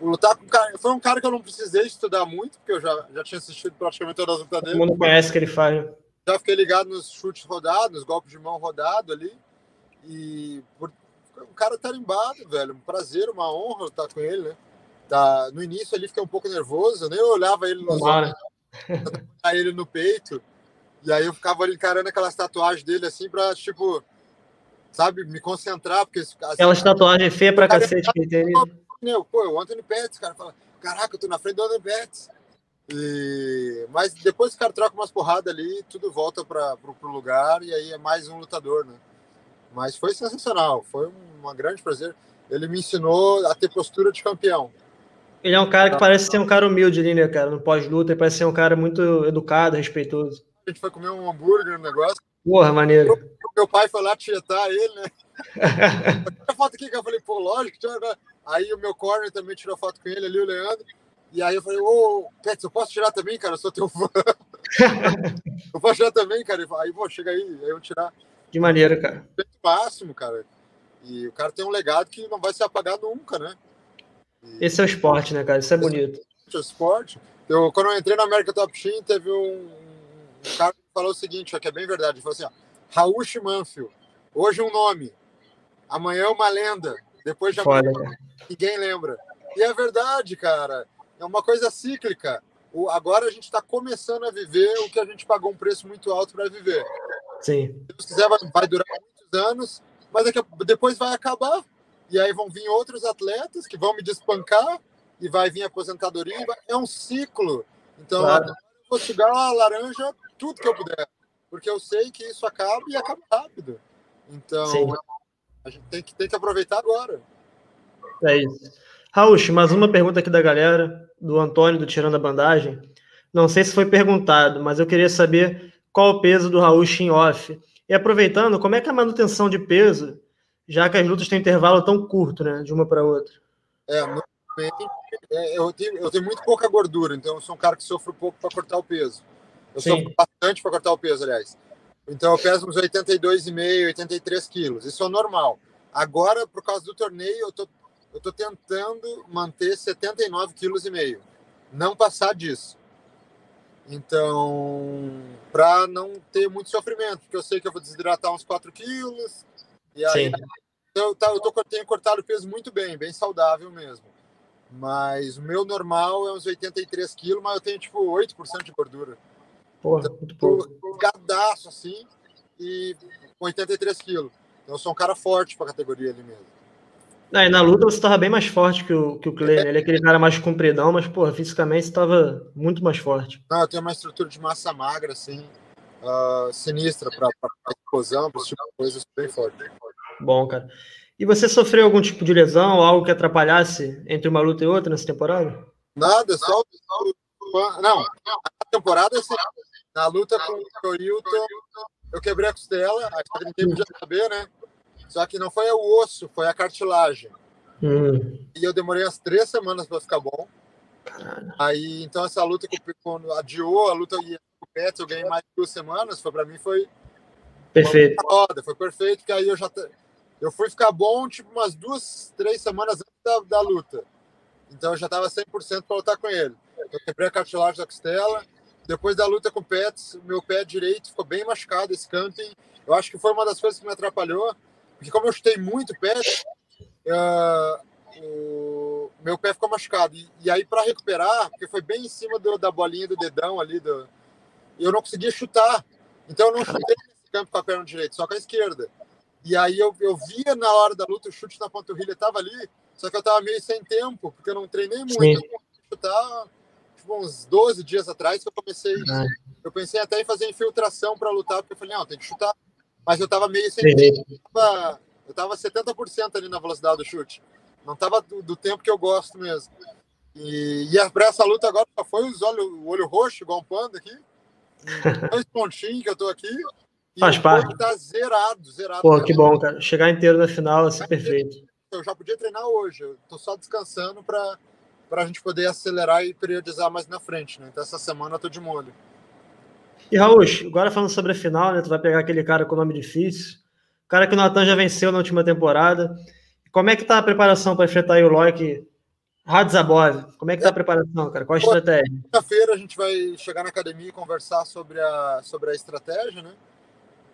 e lutar com cara, foi um cara que eu não precisei estudar muito, porque eu já, já tinha assistido praticamente todas as lutas dele. Todo mundo conhece o que ele faz. Já fiquei ligado nos chutes rodados, nos golpes de mão rodado ali. E por, o cara tarimbado, velho. Um prazer, uma honra estar com ele, né? Tá, no início ali fiquei um pouco nervoso, eu nem olhava ele nos olhos, ele no peito. E aí eu ficava ali encarando aquelas tatuagens dele assim pra, tipo, sabe, me concentrar, porque... Assim, Aquelas tatuagens feias pra cacete que tem. Meu, pô, o Anthony Pettis, cara, fala, caraca, eu tô na frente do Anthony Pettis. E... Mas depois o cara troca umas porradas ali, tudo volta para o lugar e aí é mais um lutador, né? Mas foi sensacional, foi um grande prazer. Ele me ensinou a ter postura de campeão. Ele é um cara que parece ser um cara humilde ali, né, cara? No pós-luta, ele parece ser um cara muito educado, respeitoso. A gente foi comer um hambúrguer, um negócio. Porra, maneiro. Meu pai foi lá tietar ele, né? Tira foto aqui, que eu falei, pô, lógico. Aí o meu corner também tirou foto com ele ali, o Leandro. E aí eu falei, ô, Pets, eu posso tirar também, cara? Eu sou teu fã. eu posso tirar também, cara? Aí, pô, chega aí, aí eu vou tirar. Que maneiro, cara. Máximo, cara. E o cara tem um legado que não vai se apagar nunca, né? Esse é o esporte, né, cara? Isso é bonito. É o esporte. Eu, quando eu entrei na América Top Team, teve um, um cara falou o seguinte, ó, que é bem verdade. Ele falou assim, ó, Raul Manfield, hoje um nome, amanhã uma lenda, depois de amanhã ninguém lembra. E é verdade, cara. É uma coisa cíclica. O, agora a gente está começando a viver o que a gente pagou um preço muito alto para viver. Sim. Se Deus quiser, vai, vai durar muitos anos, mas daqui, depois vai acabar. E aí vão vir outros atletas que vão me despancar e vai vir aposentadoria. É um ciclo. Então, claro. eu vou chegar a laranja tudo que eu puder, porque eu sei que isso acaba e acaba rápido. Então, Sim. a gente tem que, tem que aproveitar agora. É isso. Raul, mais uma pergunta aqui da galera, do Antônio, do Tirando a Bandagem. Não sei se foi perguntado, mas eu queria saber qual o peso do Raul em off. E aproveitando, como é que é a manutenção de peso, já que as lutas têm intervalo tão curto, né, de uma para outra? É, é, eu, tenho, eu tenho muito pouca gordura, então eu sou um cara que sofre pouco para cortar o peso. Eu Sim. sofro bastante para cortar o peso, aliás. Então eu peso uns 82,5, 83 quilos. Isso é normal. Agora, por causa do torneio, eu tô, eu tô tentando manter 79 quilos. Não passar disso. Então, para não ter muito sofrimento, porque eu sei que eu vou desidratar uns 4 quilos. E aí, Sim. eu, tá, eu tô, tenho cortado o peso muito bem, bem saudável mesmo. Mas o meu normal é uns 83 quilos, mas eu tenho tipo 8% de gordura. Porra, então, muito pouco. Gadaço assim, e com 83 quilos. Então eu sou um cara forte pra categoria ali mesmo. É, na luta você estava bem mais forte que o, que o Clay, né? Ele é aquele cara mais compridão, mas, porra, fisicamente você estava muito mais forte. Não, eu tenho uma estrutura de massa magra, assim, uh, sinistra para explosão, para esse tipo de coisa, bem forte. Bom, cara. E você sofreu algum tipo de lesão, algo que atrapalhasse entre uma luta e outra nessa temporada? Nada, só. só não, a temporada, assim, na luta com o Hilton, eu quebrei a costela, acho que ninguém podia saber, né? Só que não foi o osso, foi a cartilagem. Hum. E eu demorei umas três semanas para ficar bom. Caralho. Aí, então, essa luta, quando adiou, a luta ia com o Pets, eu ganhei mais de duas semanas, foi para mim foi. Perfeito. Roda, foi perfeito, que aí eu já. Eu fui ficar bom, tipo, umas duas, três semanas antes da, da luta. Então eu já estava 100% para lutar com ele. Eu quebrei a cartilagem da costela. Depois da luta com o Pets, meu pé direito ficou bem machucado esse camping. Eu acho que foi uma das coisas que me atrapalhou. Porque como eu chutei muito pé, uh, o meu pé ficou machucado. E, e aí, para recuperar, porque foi bem em cima do, da bolinha do dedão ali, do, eu não conseguia chutar. Então, eu não chutei nesse campo com a perna direita, só com a esquerda. E aí, eu, eu via na hora da luta o chute na panturrilha estava ali, só que eu estava meio sem tempo, porque eu não treinei muito. Sim. Eu chutar tipo, uns 12 dias atrás que eu comecei. Ah. Eu pensei até em fazer infiltração para lutar, porque eu falei, não, tem que chutar mas eu estava meio sem tempo. Eu estava 70% ali na velocidade do chute. Não estava do, do, tempo que eu gosto mesmo. E, e para essa luta agora só foi os olhos, o olho roxo, igual um panda aqui. Dois pontinhos que eu tô aqui. Faz parte. Tá zerado, zerado. Pô, que bom, cara. Chegar inteiro na final, assim, perfeito. Eu já podia treinar hoje. Eu tô só descansando para a gente poder acelerar e periodizar mais na frente, né? Então essa semana eu tô de molho. E Raul, agora falando sobre a final, né? Tu vai pegar aquele cara com nome difícil, o cara que o Natan já venceu na última temporada. Como é que tá a preparação para enfrentar o Loic Radzabov? Como é que tá a preparação, cara? Qual a estratégia? Quinta-feira a gente vai chegar na academia e conversar sobre a, sobre a estratégia, né?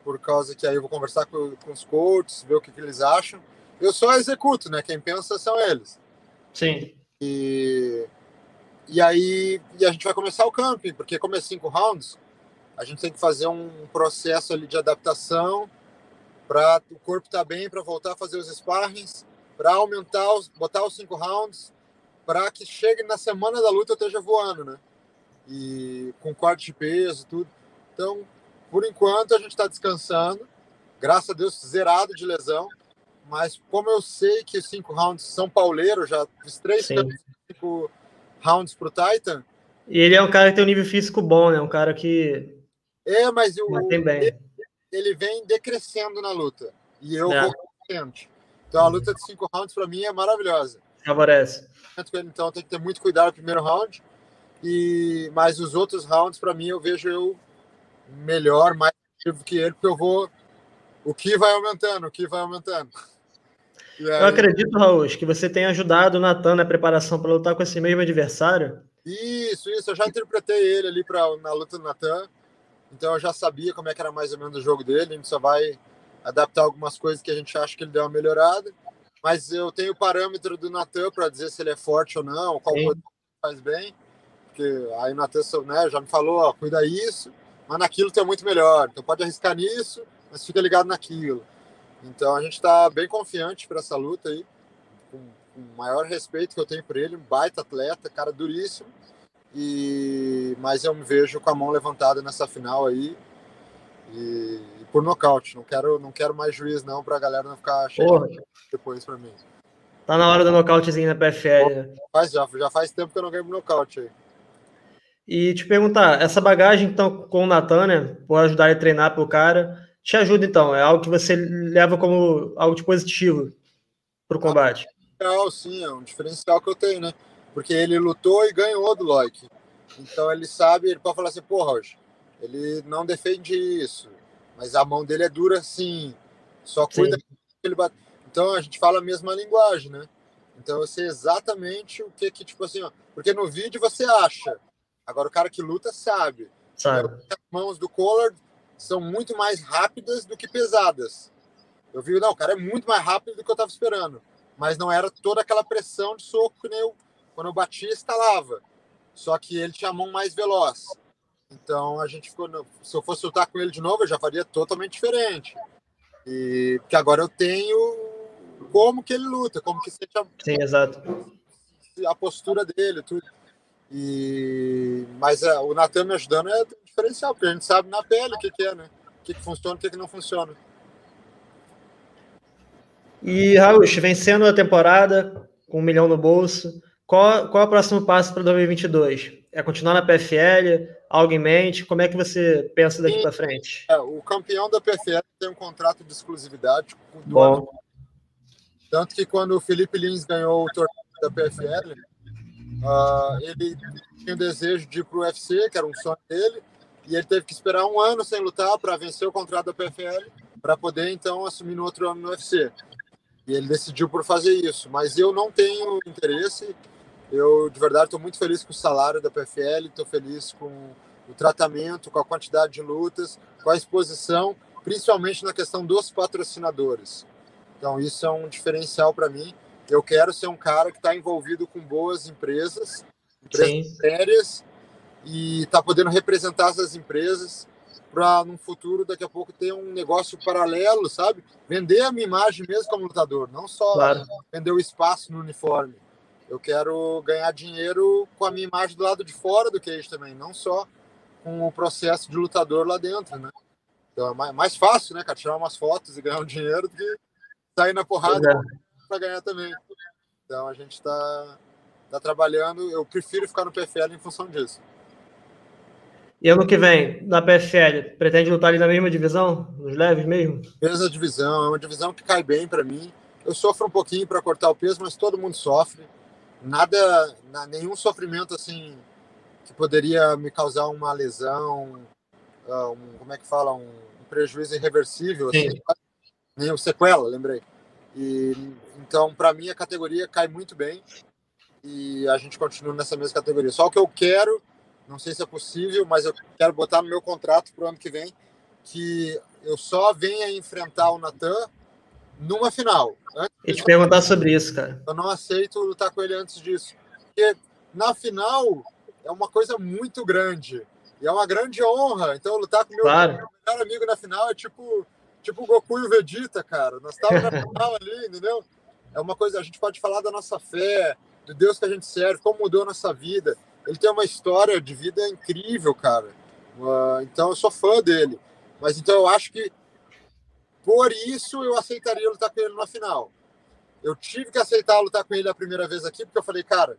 Por causa que aí eu vou conversar com, com os coaches, ver o que, que eles acham. Eu só executo, né? Quem pensa são eles. Sim. E, e aí e a gente vai começar o camping, porque como é cinco rounds, a gente tem que fazer um processo ali de adaptação para o corpo estar tá bem, para voltar a fazer os sparrings, para aumentar, os, botar os cinco rounds, para que chegue na semana da luta eu esteja voando, né? E com corte de peso tudo. Então, por enquanto, a gente está descansando, graças a Deus, zerado de lesão. Mas como eu sei que os cinco rounds são pauleiros, já fiz três cinco rounds para o Titan. E ele é um cara que tem um nível físico bom, né? Um cara que é, mas o, ele, ele, vem decrescendo na luta. E eu é. vou crescendo. Então a luta de cinco rounds para mim é maravilhosa. Favorece. Então tem que ter muito cuidado no primeiro round. E mas os outros rounds para mim eu vejo eu melhor, mais ativo que ele, porque eu vou o que vai aumentando, o que vai aumentando. Aí... Eu acredito, Raul, que você tem ajudado o Natan na preparação para lutar com esse mesmo adversário. Isso, isso. Eu já interpretei ele ali pra, na luta do Natan. Então eu já sabia como é que era mais ou menos o jogo dele. A gente só vai adaptar algumas coisas que a gente acha que ele deu uma melhorada. Mas eu tenho o parâmetro do Natan para dizer se ele é forte ou não, qual Sim. coisa faz bem. Porque aí o Natan né, já me falou, ó, cuida isso, mas naquilo tem muito melhor. Então pode arriscar nisso, mas fica ligado naquilo. Então a gente está bem confiante para essa luta aí, com, com o maior respeito que eu tenho por ele, um baita atleta, cara duríssimo. E mas eu me vejo com a mão levantada nessa final aí. E, e por nocaute. Não quero, não quero mais juiz não para a galera não ficar chegando depois para mim. Tá na hora do nocautezinho na PFL. Né? Faz, já, já faz tempo que eu não ganho nocaute aí. E te perguntar, essa bagagem então com o Natan, né, por ajudar ele a treinar pro cara, te ajuda então? É algo que você leva como algo de positivo pro combate? É, sim, é um diferencial que eu tenho, né? Porque ele lutou e ganhou do Loic. Então ele sabe, ele pode falar assim, porra, hoje, ele não defende isso. Mas a mão dele é dura assim, só cuida que ele bate. Então a gente fala a mesma linguagem, né? Então eu sei exatamente o que que, tipo assim, ó, porque no vídeo você acha, agora o cara que luta sabe. Sabe. As mãos do Collard são muito mais rápidas do que pesadas. Eu vi, não, o cara é muito mais rápido do que eu estava esperando. Mas não era toda aquela pressão de soco que nem eu, quando eu batia, estalava. Só que ele tinha a mão mais veloz. Então a gente ficou. Se eu fosse lutar com ele de novo, eu já faria totalmente diferente. E porque agora eu tenho como que ele luta, como que seja Sim, exato. a postura dele, tudo. E mas é, o Natan me ajudando é diferencial, porque a gente sabe na pele o que, que é, né? O que, que funciona, o que, que não funciona. E Raul, vencendo a temporada com um milhão no bolso, qual, qual é o próximo passo para 2022? É continuar na PFL? Algo em mente? Como é que você pensa daqui para frente? É, o campeão da PFL tem um contrato de exclusividade com Bom. Tanto que quando o Felipe Lins ganhou o torneio da PFL, uh, ah, ele tinha o desejo de ir para o UFC, que era um sonho dele, e ele teve que esperar um ano sem lutar para vencer o contrato da PFL, para poder então assumir no outro ano no UFC. E ele decidiu por fazer isso. Mas eu não tenho interesse. Eu, de verdade, estou muito feliz com o salário da PFL, estou feliz com o tratamento, com a quantidade de lutas, com a exposição, principalmente na questão dos patrocinadores. Então, isso é um diferencial para mim. Eu quero ser um cara que está envolvido com boas empresas, empresas Sim. sérias, e está podendo representar essas empresas para no futuro, daqui a pouco, ter um negócio paralelo, sabe? Vender a minha imagem mesmo como lutador, não só claro. vender o espaço no uniforme. Eu quero ganhar dinheiro com a minha imagem do lado de fora do cage também, não só com o processo de lutador lá dentro, né? Então é mais fácil, né, cara? Tirar umas fotos e ganhar um dinheiro do que sair na porrada é. para ganhar também. Então a gente está tá trabalhando. Eu prefiro ficar no PFL em função disso. E ano que vem, na PFL, pretende lutar ali na mesma divisão? Nos leves mesmo? Mesma divisão, é uma divisão que cai bem para mim. Eu sofro um pouquinho para cortar o peso, mas todo mundo sofre. Nada, nenhum sofrimento assim que poderia me causar uma lesão, ah, um, como é que fala, um, prejuízo irreversível, assim, nenhum sequela, lembrei. E então, para mim, a categoria cai muito bem e a gente continua nessa mesma categoria. Só o que eu quero não sei se é possível, mas eu quero botar no meu contrato para o ano que vem que eu só venha enfrentar o Natan numa final. Antes e te perguntar sobre isso, cara. Eu não aceito lutar com ele antes disso. Porque na final é uma coisa muito grande. E é uma grande honra. Então, lutar com meu, claro. meu melhor amigo na final é tipo, tipo o Goku e o Vegeta, cara. Nós estávamos na final ali, entendeu? É uma coisa, a gente pode falar da nossa fé, do Deus que a gente serve, como mudou a nossa vida. Ele tem uma história de vida incrível, cara. Uh, então eu sou fã dele. Mas então eu acho que por isso eu aceitaria lutar com ele na final. Eu tive que aceitar lutar com ele a primeira vez aqui, porque eu falei, cara,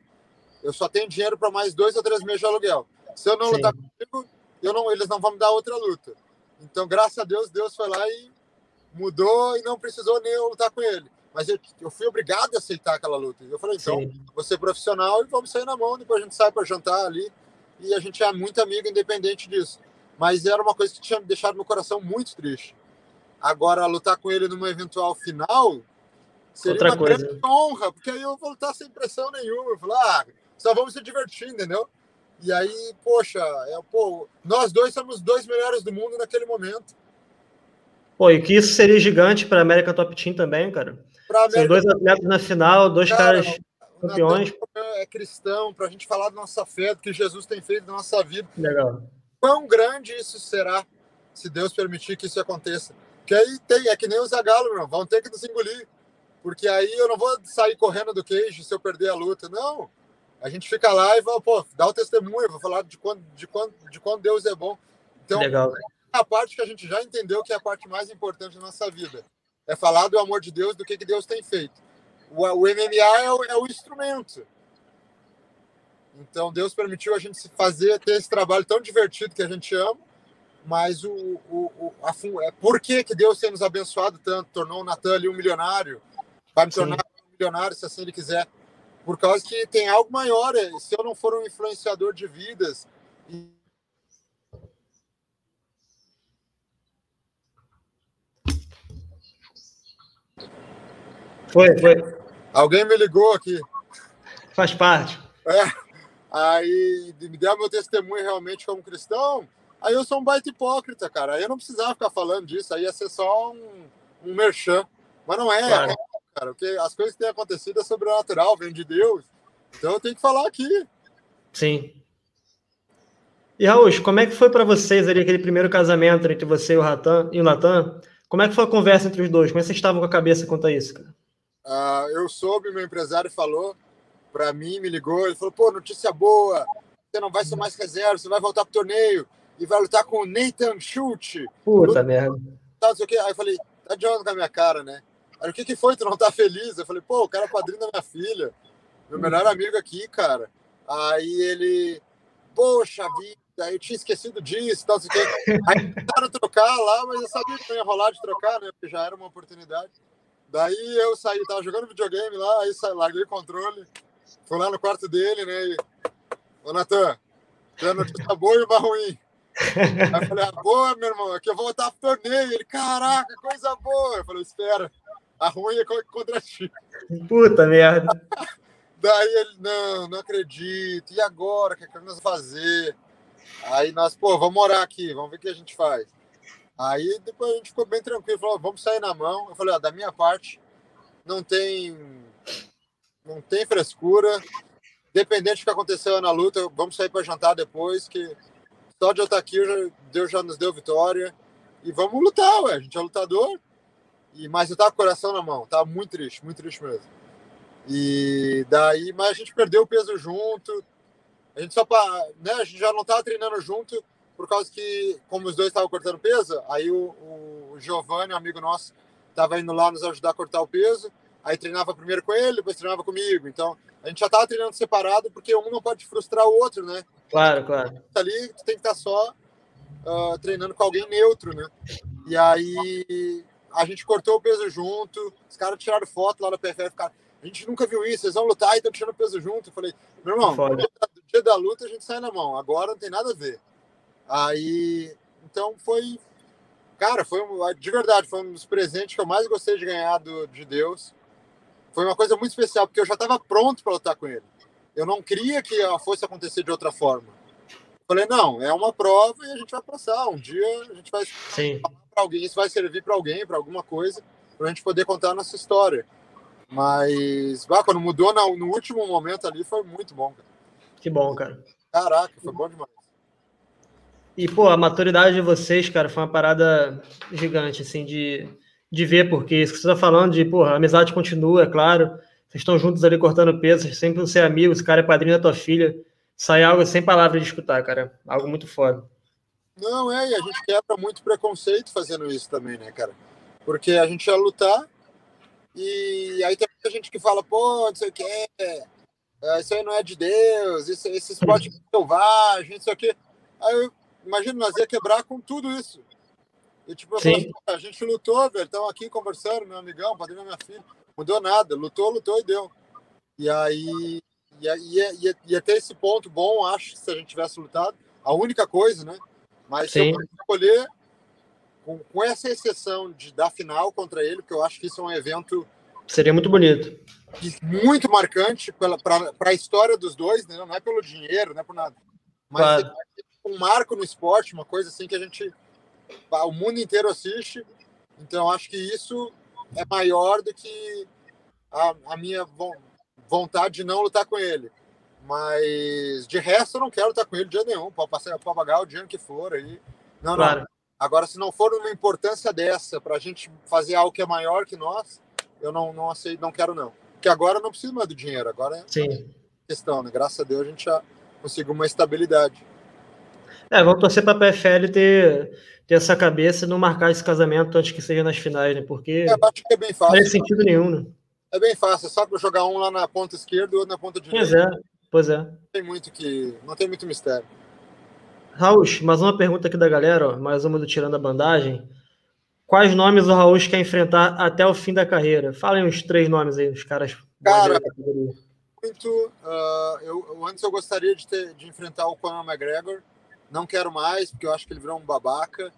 eu só tenho dinheiro para mais dois ou três meses de aluguel. Se eu não Sim. lutar comigo, eu não, eles não vão me dar outra luta. Então, graças a Deus, Deus foi lá e mudou e não precisou nem eu lutar com ele. Mas eu, eu fui obrigado a aceitar aquela luta. Eu falei, então, Sim. vou ser profissional e vamos sair na mão. Depois a gente sai para jantar ali. E a gente é muito amigo, independente disso. Mas era uma coisa que tinha deixado meu coração muito triste. Agora, lutar com ele numa eventual final seria Outra uma coisa. grande honra, porque aí eu vou lutar sem pressão nenhuma. Eu falei, ah, só vamos se divertir, entendeu? E aí, poxa, é, pô, nós dois somos os dois melhores do mundo naquele momento. Pô, e que isso seria gigante para a América Top Team também, cara. São dois atletas na final, dois cara, caras campeões. É cristão, para a gente falar da nossa fé, do que Jesus tem feito na nossa vida. Legal. Quão grande isso será, se Deus permitir que isso aconteça. Que aí tem, é que nem os Zagalo, meu, vão ter que nos engolir. Porque aí eu não vou sair correndo do queijo se eu perder a luta. Não. A gente fica lá e vai, pô, dá o testemunho, vou falar de quando, de quando, de quando Deus é bom. Então, Legal. a parte que a gente já entendeu que é a parte mais importante da nossa vida é falar do amor de Deus, do que, que Deus tem feito. O, o MMA é o, é o instrumento. Então Deus permitiu a gente fazer, ter esse trabalho tão divertido que a gente ama, mas o, o, o a, é, por que, que Deus tem nos abençoado tanto, tornou o Natan ali um milionário, vai me tornar Sim. um milionário se assim ele quiser? Por causa que tem algo maior. É, se eu não for um influenciador de vidas e... Foi, foi. Alguém me ligou aqui. Faz parte. É. Aí me deu meu testemunho realmente como cristão. Aí eu sou um baita hipócrita, cara. Aí eu não precisava ficar falando disso. Aí ia ser só um, um merchan. Mas não é, claro. cara. Porque as coisas que têm acontecido é sobrenatural, vem de Deus. Então eu tenho que falar aqui. Sim. E Raul, como é que foi para vocês ali aquele primeiro casamento entre você e o Ratan e o Natan? Como é que foi a conversa entre os dois? Como é que vocês estavam com a cabeça quanto a isso, cara? Uh, eu soube, meu empresário falou para mim, me ligou, ele falou: pô, notícia boa, você não vai ser mais reserva, você vai voltar pro torneio e vai lutar com o Nathan Schultz. Puta merda. Tá, sei o quê. Aí eu falei: tá de onda com a minha cara, né? Aí o que, que foi? Tu não tá feliz? Eu falei: pô, o cara é padrinho da minha filha, meu melhor amigo aqui, cara. Aí ele, poxa vida, eu tinha esquecido disso, tal, sei o quê. Aí tentaram trocar lá, mas eu sabia que não ia rolar de trocar, né? Porque já era uma oportunidade. Daí eu saí, tava jogando videogame lá, aí saí, larguei o controle, fui lá no quarto dele, né? E, Ô, Natan, tem a notícia boa e uma ruim. Aí eu falei, ah, boa, meu irmão, aqui eu vou voltar pro torneio. Ele, caraca, coisa boa. Eu falei, espera, a ruim é contra ti. Puta merda. Daí ele, não, não acredito. E agora? O que, é que nós vamos fazer? Aí nós, pô, vamos morar aqui, vamos ver o que a gente faz. Aí depois a gente ficou bem tranquilo, falou, vamos sair na mão. Eu falei, ó, da minha parte, não tem não tem frescura. Dependente do que aconteceu na luta, vamos sair para jantar depois, que só de eu estar aqui, Deus já nos deu vitória. E vamos lutar, ué. A gente é lutador. E, mas eu tava com o coração na mão, tava muito triste, muito triste mesmo. E daí, mas a gente perdeu o peso junto. A gente só né, a gente já não tava treinando junto, por causa que, como os dois estavam cortando peso, aí o, o Giovanni, um amigo nosso, estava indo lá nos ajudar a cortar o peso. Aí treinava primeiro com ele, depois treinava comigo. Então, a gente já estava treinando separado, porque um não pode frustrar o outro, né? Claro, claro. Ali, tu tem que estar tá só uh, treinando com alguém neutro, né? E aí, a gente cortou o peso junto, os caras tiraram foto lá na PFF, cara, a gente nunca viu isso, eles vão lutar e estão tirando peso junto. Eu falei, meu irmão, no dia, dia da luta a gente sai na mão, agora não tem nada a ver. Aí, então foi, cara, foi de verdade, foi um dos presentes que eu mais gostei de ganhar do, de Deus. Foi uma coisa muito especial, porque eu já estava pronto para lutar com ele. Eu não queria que fosse acontecer de outra forma. Falei, não, é uma prova e a gente vai passar. Um dia a gente vai Sim. para alguém, isso vai servir para alguém, para alguma coisa, para a gente poder contar a nossa história. Mas, bah, quando mudou no, no último momento ali, foi muito bom. Cara. Que bom, cara. Caraca, foi bom demais. E, pô, a maturidade de vocês, cara, foi uma parada gigante, assim, de, de ver, porque isso que você tá falando de, pô, a amizade continua, é claro. Vocês estão juntos ali cortando peso, vocês sempre vão ser amigos, esse cara é padrinho da tua filha. Sai algo sem palavras de escutar, cara. Algo muito foda. Não, é, e a gente quebra muito preconceito fazendo isso também, né, cara? Porque a gente ia lutar e aí tem muita gente que fala, pô, não sei o que, isso aí não é de Deus, isso, esse esporte é selvagem, isso aqui. Aí eu imagino, nós ia quebrar com tudo isso. E tipo, eu falei, a gente lutou, velho, estamos aqui conversando, meu amigão, padrinho da minha filha, mudou nada, lutou, lutou e deu. E aí, ia, ia, ia, ia ter esse ponto bom, acho, se a gente tivesse lutado, a única coisa, né? Mas Sim. se eu escolher, com, com essa exceção de dar final contra ele, porque eu acho que isso é um evento. Seria muito bonito. Muito marcante para a história dos dois, né? não é pelo dinheiro, não é por nada. Mas claro um marco no esporte, uma coisa assim que a gente o mundo inteiro assiste. Então acho que isso é maior do que a, a minha vontade de não lutar com ele. Mas de resto eu não quero lutar com ele de dia nenhum. Pode, passar, pode pagar o dinheiro que for aí. Não, claro. não. Agora, se não for uma importância dessa para a gente fazer algo que é maior que nós, eu não, não aceito, não quero não. Porque agora eu não preciso mais do dinheiro, agora é Sim. questão, né? Graças a Deus a gente já conseguiu uma estabilidade. É, vamos torcer para a PFL ter, ter essa cabeça e não marcar esse casamento antes que seja nas finais, né? Porque é, acho que é bem fácil. Não faz sentido nenhum, né? É bem fácil, é só para jogar um lá na ponta esquerda e outro na ponta direita. Pois é, pois é. Não tem muito que. Não tem muito mistério. Raul, mais uma pergunta aqui da galera, ó, mais uma do Tirando a Bandagem. Quais nomes o Raul quer enfrentar até o fim da carreira? Falem uns três nomes aí, os caras. Cara, muito. Uh, eu, antes eu gostaria de, ter, de enfrentar o Conor McGregor não quero mais, porque eu acho que ele virou um babaca.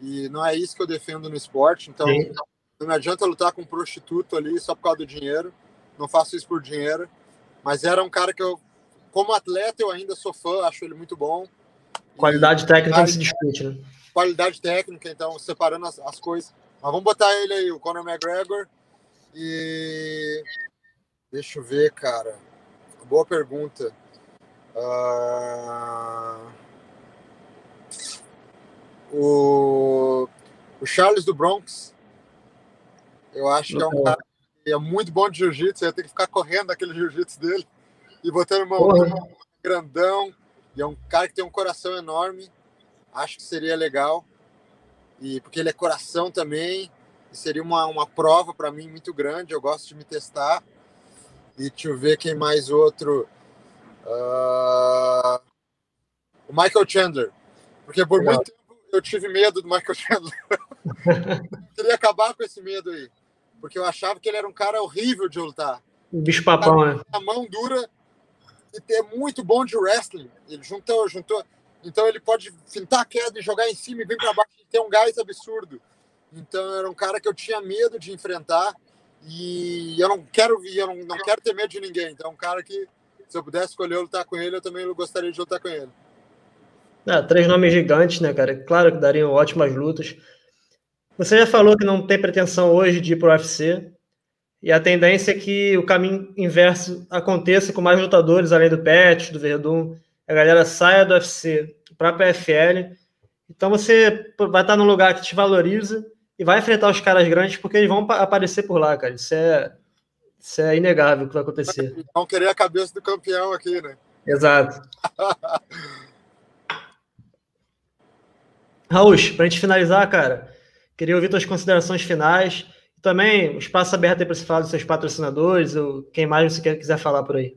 E não é isso que eu defendo no esporte. Então, Sim. Não me adianta lutar com um prostituto ali só por causa do dinheiro. Não faço isso por dinheiro. Mas era um cara que eu, como atleta, eu ainda sou fã, acho ele muito bom. Qualidade e, técnica não se discute, né? Qualidade técnica, então, separando as, as coisas. Mas vamos botar ele aí, o Conor McGregor. E. Deixa eu ver, cara. Boa pergunta. Uh... O... o Charles do Bronx. Eu acho que é um cara que é muito bom de jiu-jitsu. Ia ter que ficar correndo aquele jiu-jitsu dele e botando uma mão grandão. E é um cara que tem um coração enorme. Acho que seria legal. E porque ele é coração também. E seria uma, uma prova para mim muito grande. Eu gosto de me testar. E deixa eu ver quem mais outro. Uh... O Michael Chandler. Porque por muito tempo eu tive medo do Michael Chandler. queria acabar com esse medo aí. Porque eu achava que ele era um cara horrível de lutar. O bicho papão, né? A mão dura e é muito bom de wrestling. Ele juntou, juntou. Então ele pode fintar a queda e jogar em cima e vir para baixo e ter um gás absurdo. Então era um cara que eu tinha medo de enfrentar e eu não quero eu não, não quero ter medo de ninguém. Então é um cara que se eu pudesse escolher lutar com ele, eu também gostaria de lutar com ele. É, três nomes gigantes, né, cara? Claro que dariam ótimas lutas. Você já falou que não tem pretensão hoje de ir para o UFC, e a tendência é que o caminho inverso aconteça com mais lutadores, além do Pet, do Verdun. A galera saia do UFC para a PFL. Então você vai estar num lugar que te valoriza e vai enfrentar os caras grandes porque eles vão aparecer por lá, cara. Isso é, isso é inegável que vai acontecer. Vão querer a cabeça do campeão aqui, né? Exato. Raul, para a gente finalizar, cara, queria ouvir tuas considerações finais. Também o espaço aberto aí para você falar dos seus patrocinadores, ou quem mais você quiser falar por aí.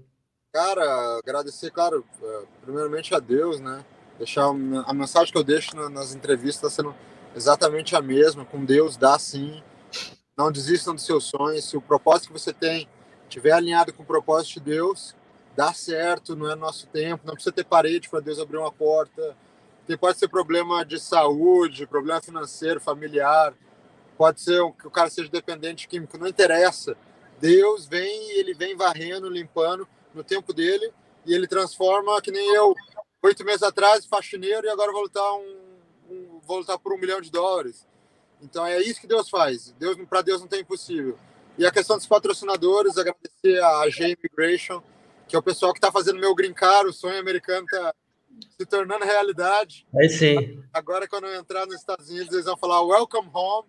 Cara, agradecer, claro, é, primeiramente a Deus, né? Deixar a mensagem que eu deixo nas entrevistas está sendo exatamente a mesma. Com Deus dá sim. Não desistam dos seus sonhos. Se o propósito que você tem estiver alinhado com o propósito de Deus, dá certo, não é nosso tempo, não precisa ter parede para Deus abrir uma porta tem, pode ser problema de saúde, problema financeiro, familiar, pode ser que o cara seja dependente químico, não interessa. Deus vem ele vem varrendo, limpando no tempo dele e ele transforma, que nem eu, oito meses atrás, faxineiro e agora vou lutar, um, um, vou lutar por um milhão de dólares. Então é isso que Deus faz. Deus Para Deus não tem impossível. E a questão dos patrocinadores, agradecer a G Immigration, que é o pessoal que está fazendo meu green card, o sonho americano está se tornando realidade. Aí sim. Agora, quando eu entrar nos Estados Unidos, eles vão falar Welcome Home.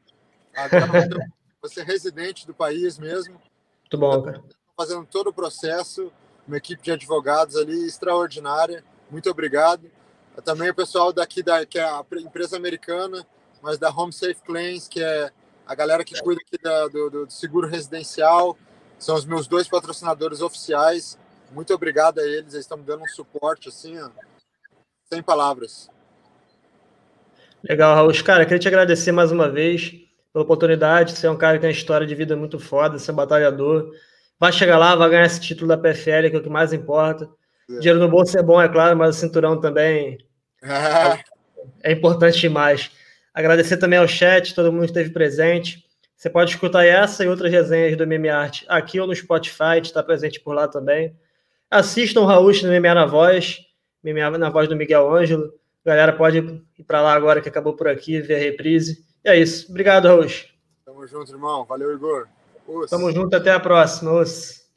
Agora você é residente do país mesmo. Muito bom, cara. Fazendo todo o processo, uma equipe de advogados ali extraordinária. Muito obrigado. Também o pessoal daqui, da, que é a empresa americana, mas da Home Safe Claims, que é a galera que cuida aqui da, do, do seguro residencial. São os meus dois patrocinadores oficiais. Muito obrigado a eles, eles estão me dando um suporte assim, ó, sem palavras. Legal, Raul. Cara, queria te agradecer mais uma vez pela oportunidade. Você é um cara que tem uma história de vida muito foda, você é batalhador. Vai chegar lá, vai ganhar esse título da PFL, que é o que mais importa. É. Dinheiro no bolso é bom, é claro, mas o cinturão também é, importante demais. Agradecer também ao chat, todo mundo que esteve presente. Você pode escutar essa e outras resenhas do MMA Art aqui ou no Spotify, está presente por lá também. Assistam o Raul no MMA na voz. MMA na voz do Miguel Ângelo. Galera pode ir para lá agora que acabou por aqui, ver a reprise. E é isso. Obrigado, Raul. Tamo junto, irmão. Valeu, Igor. Os. Tamo junto, até a próxima. Os.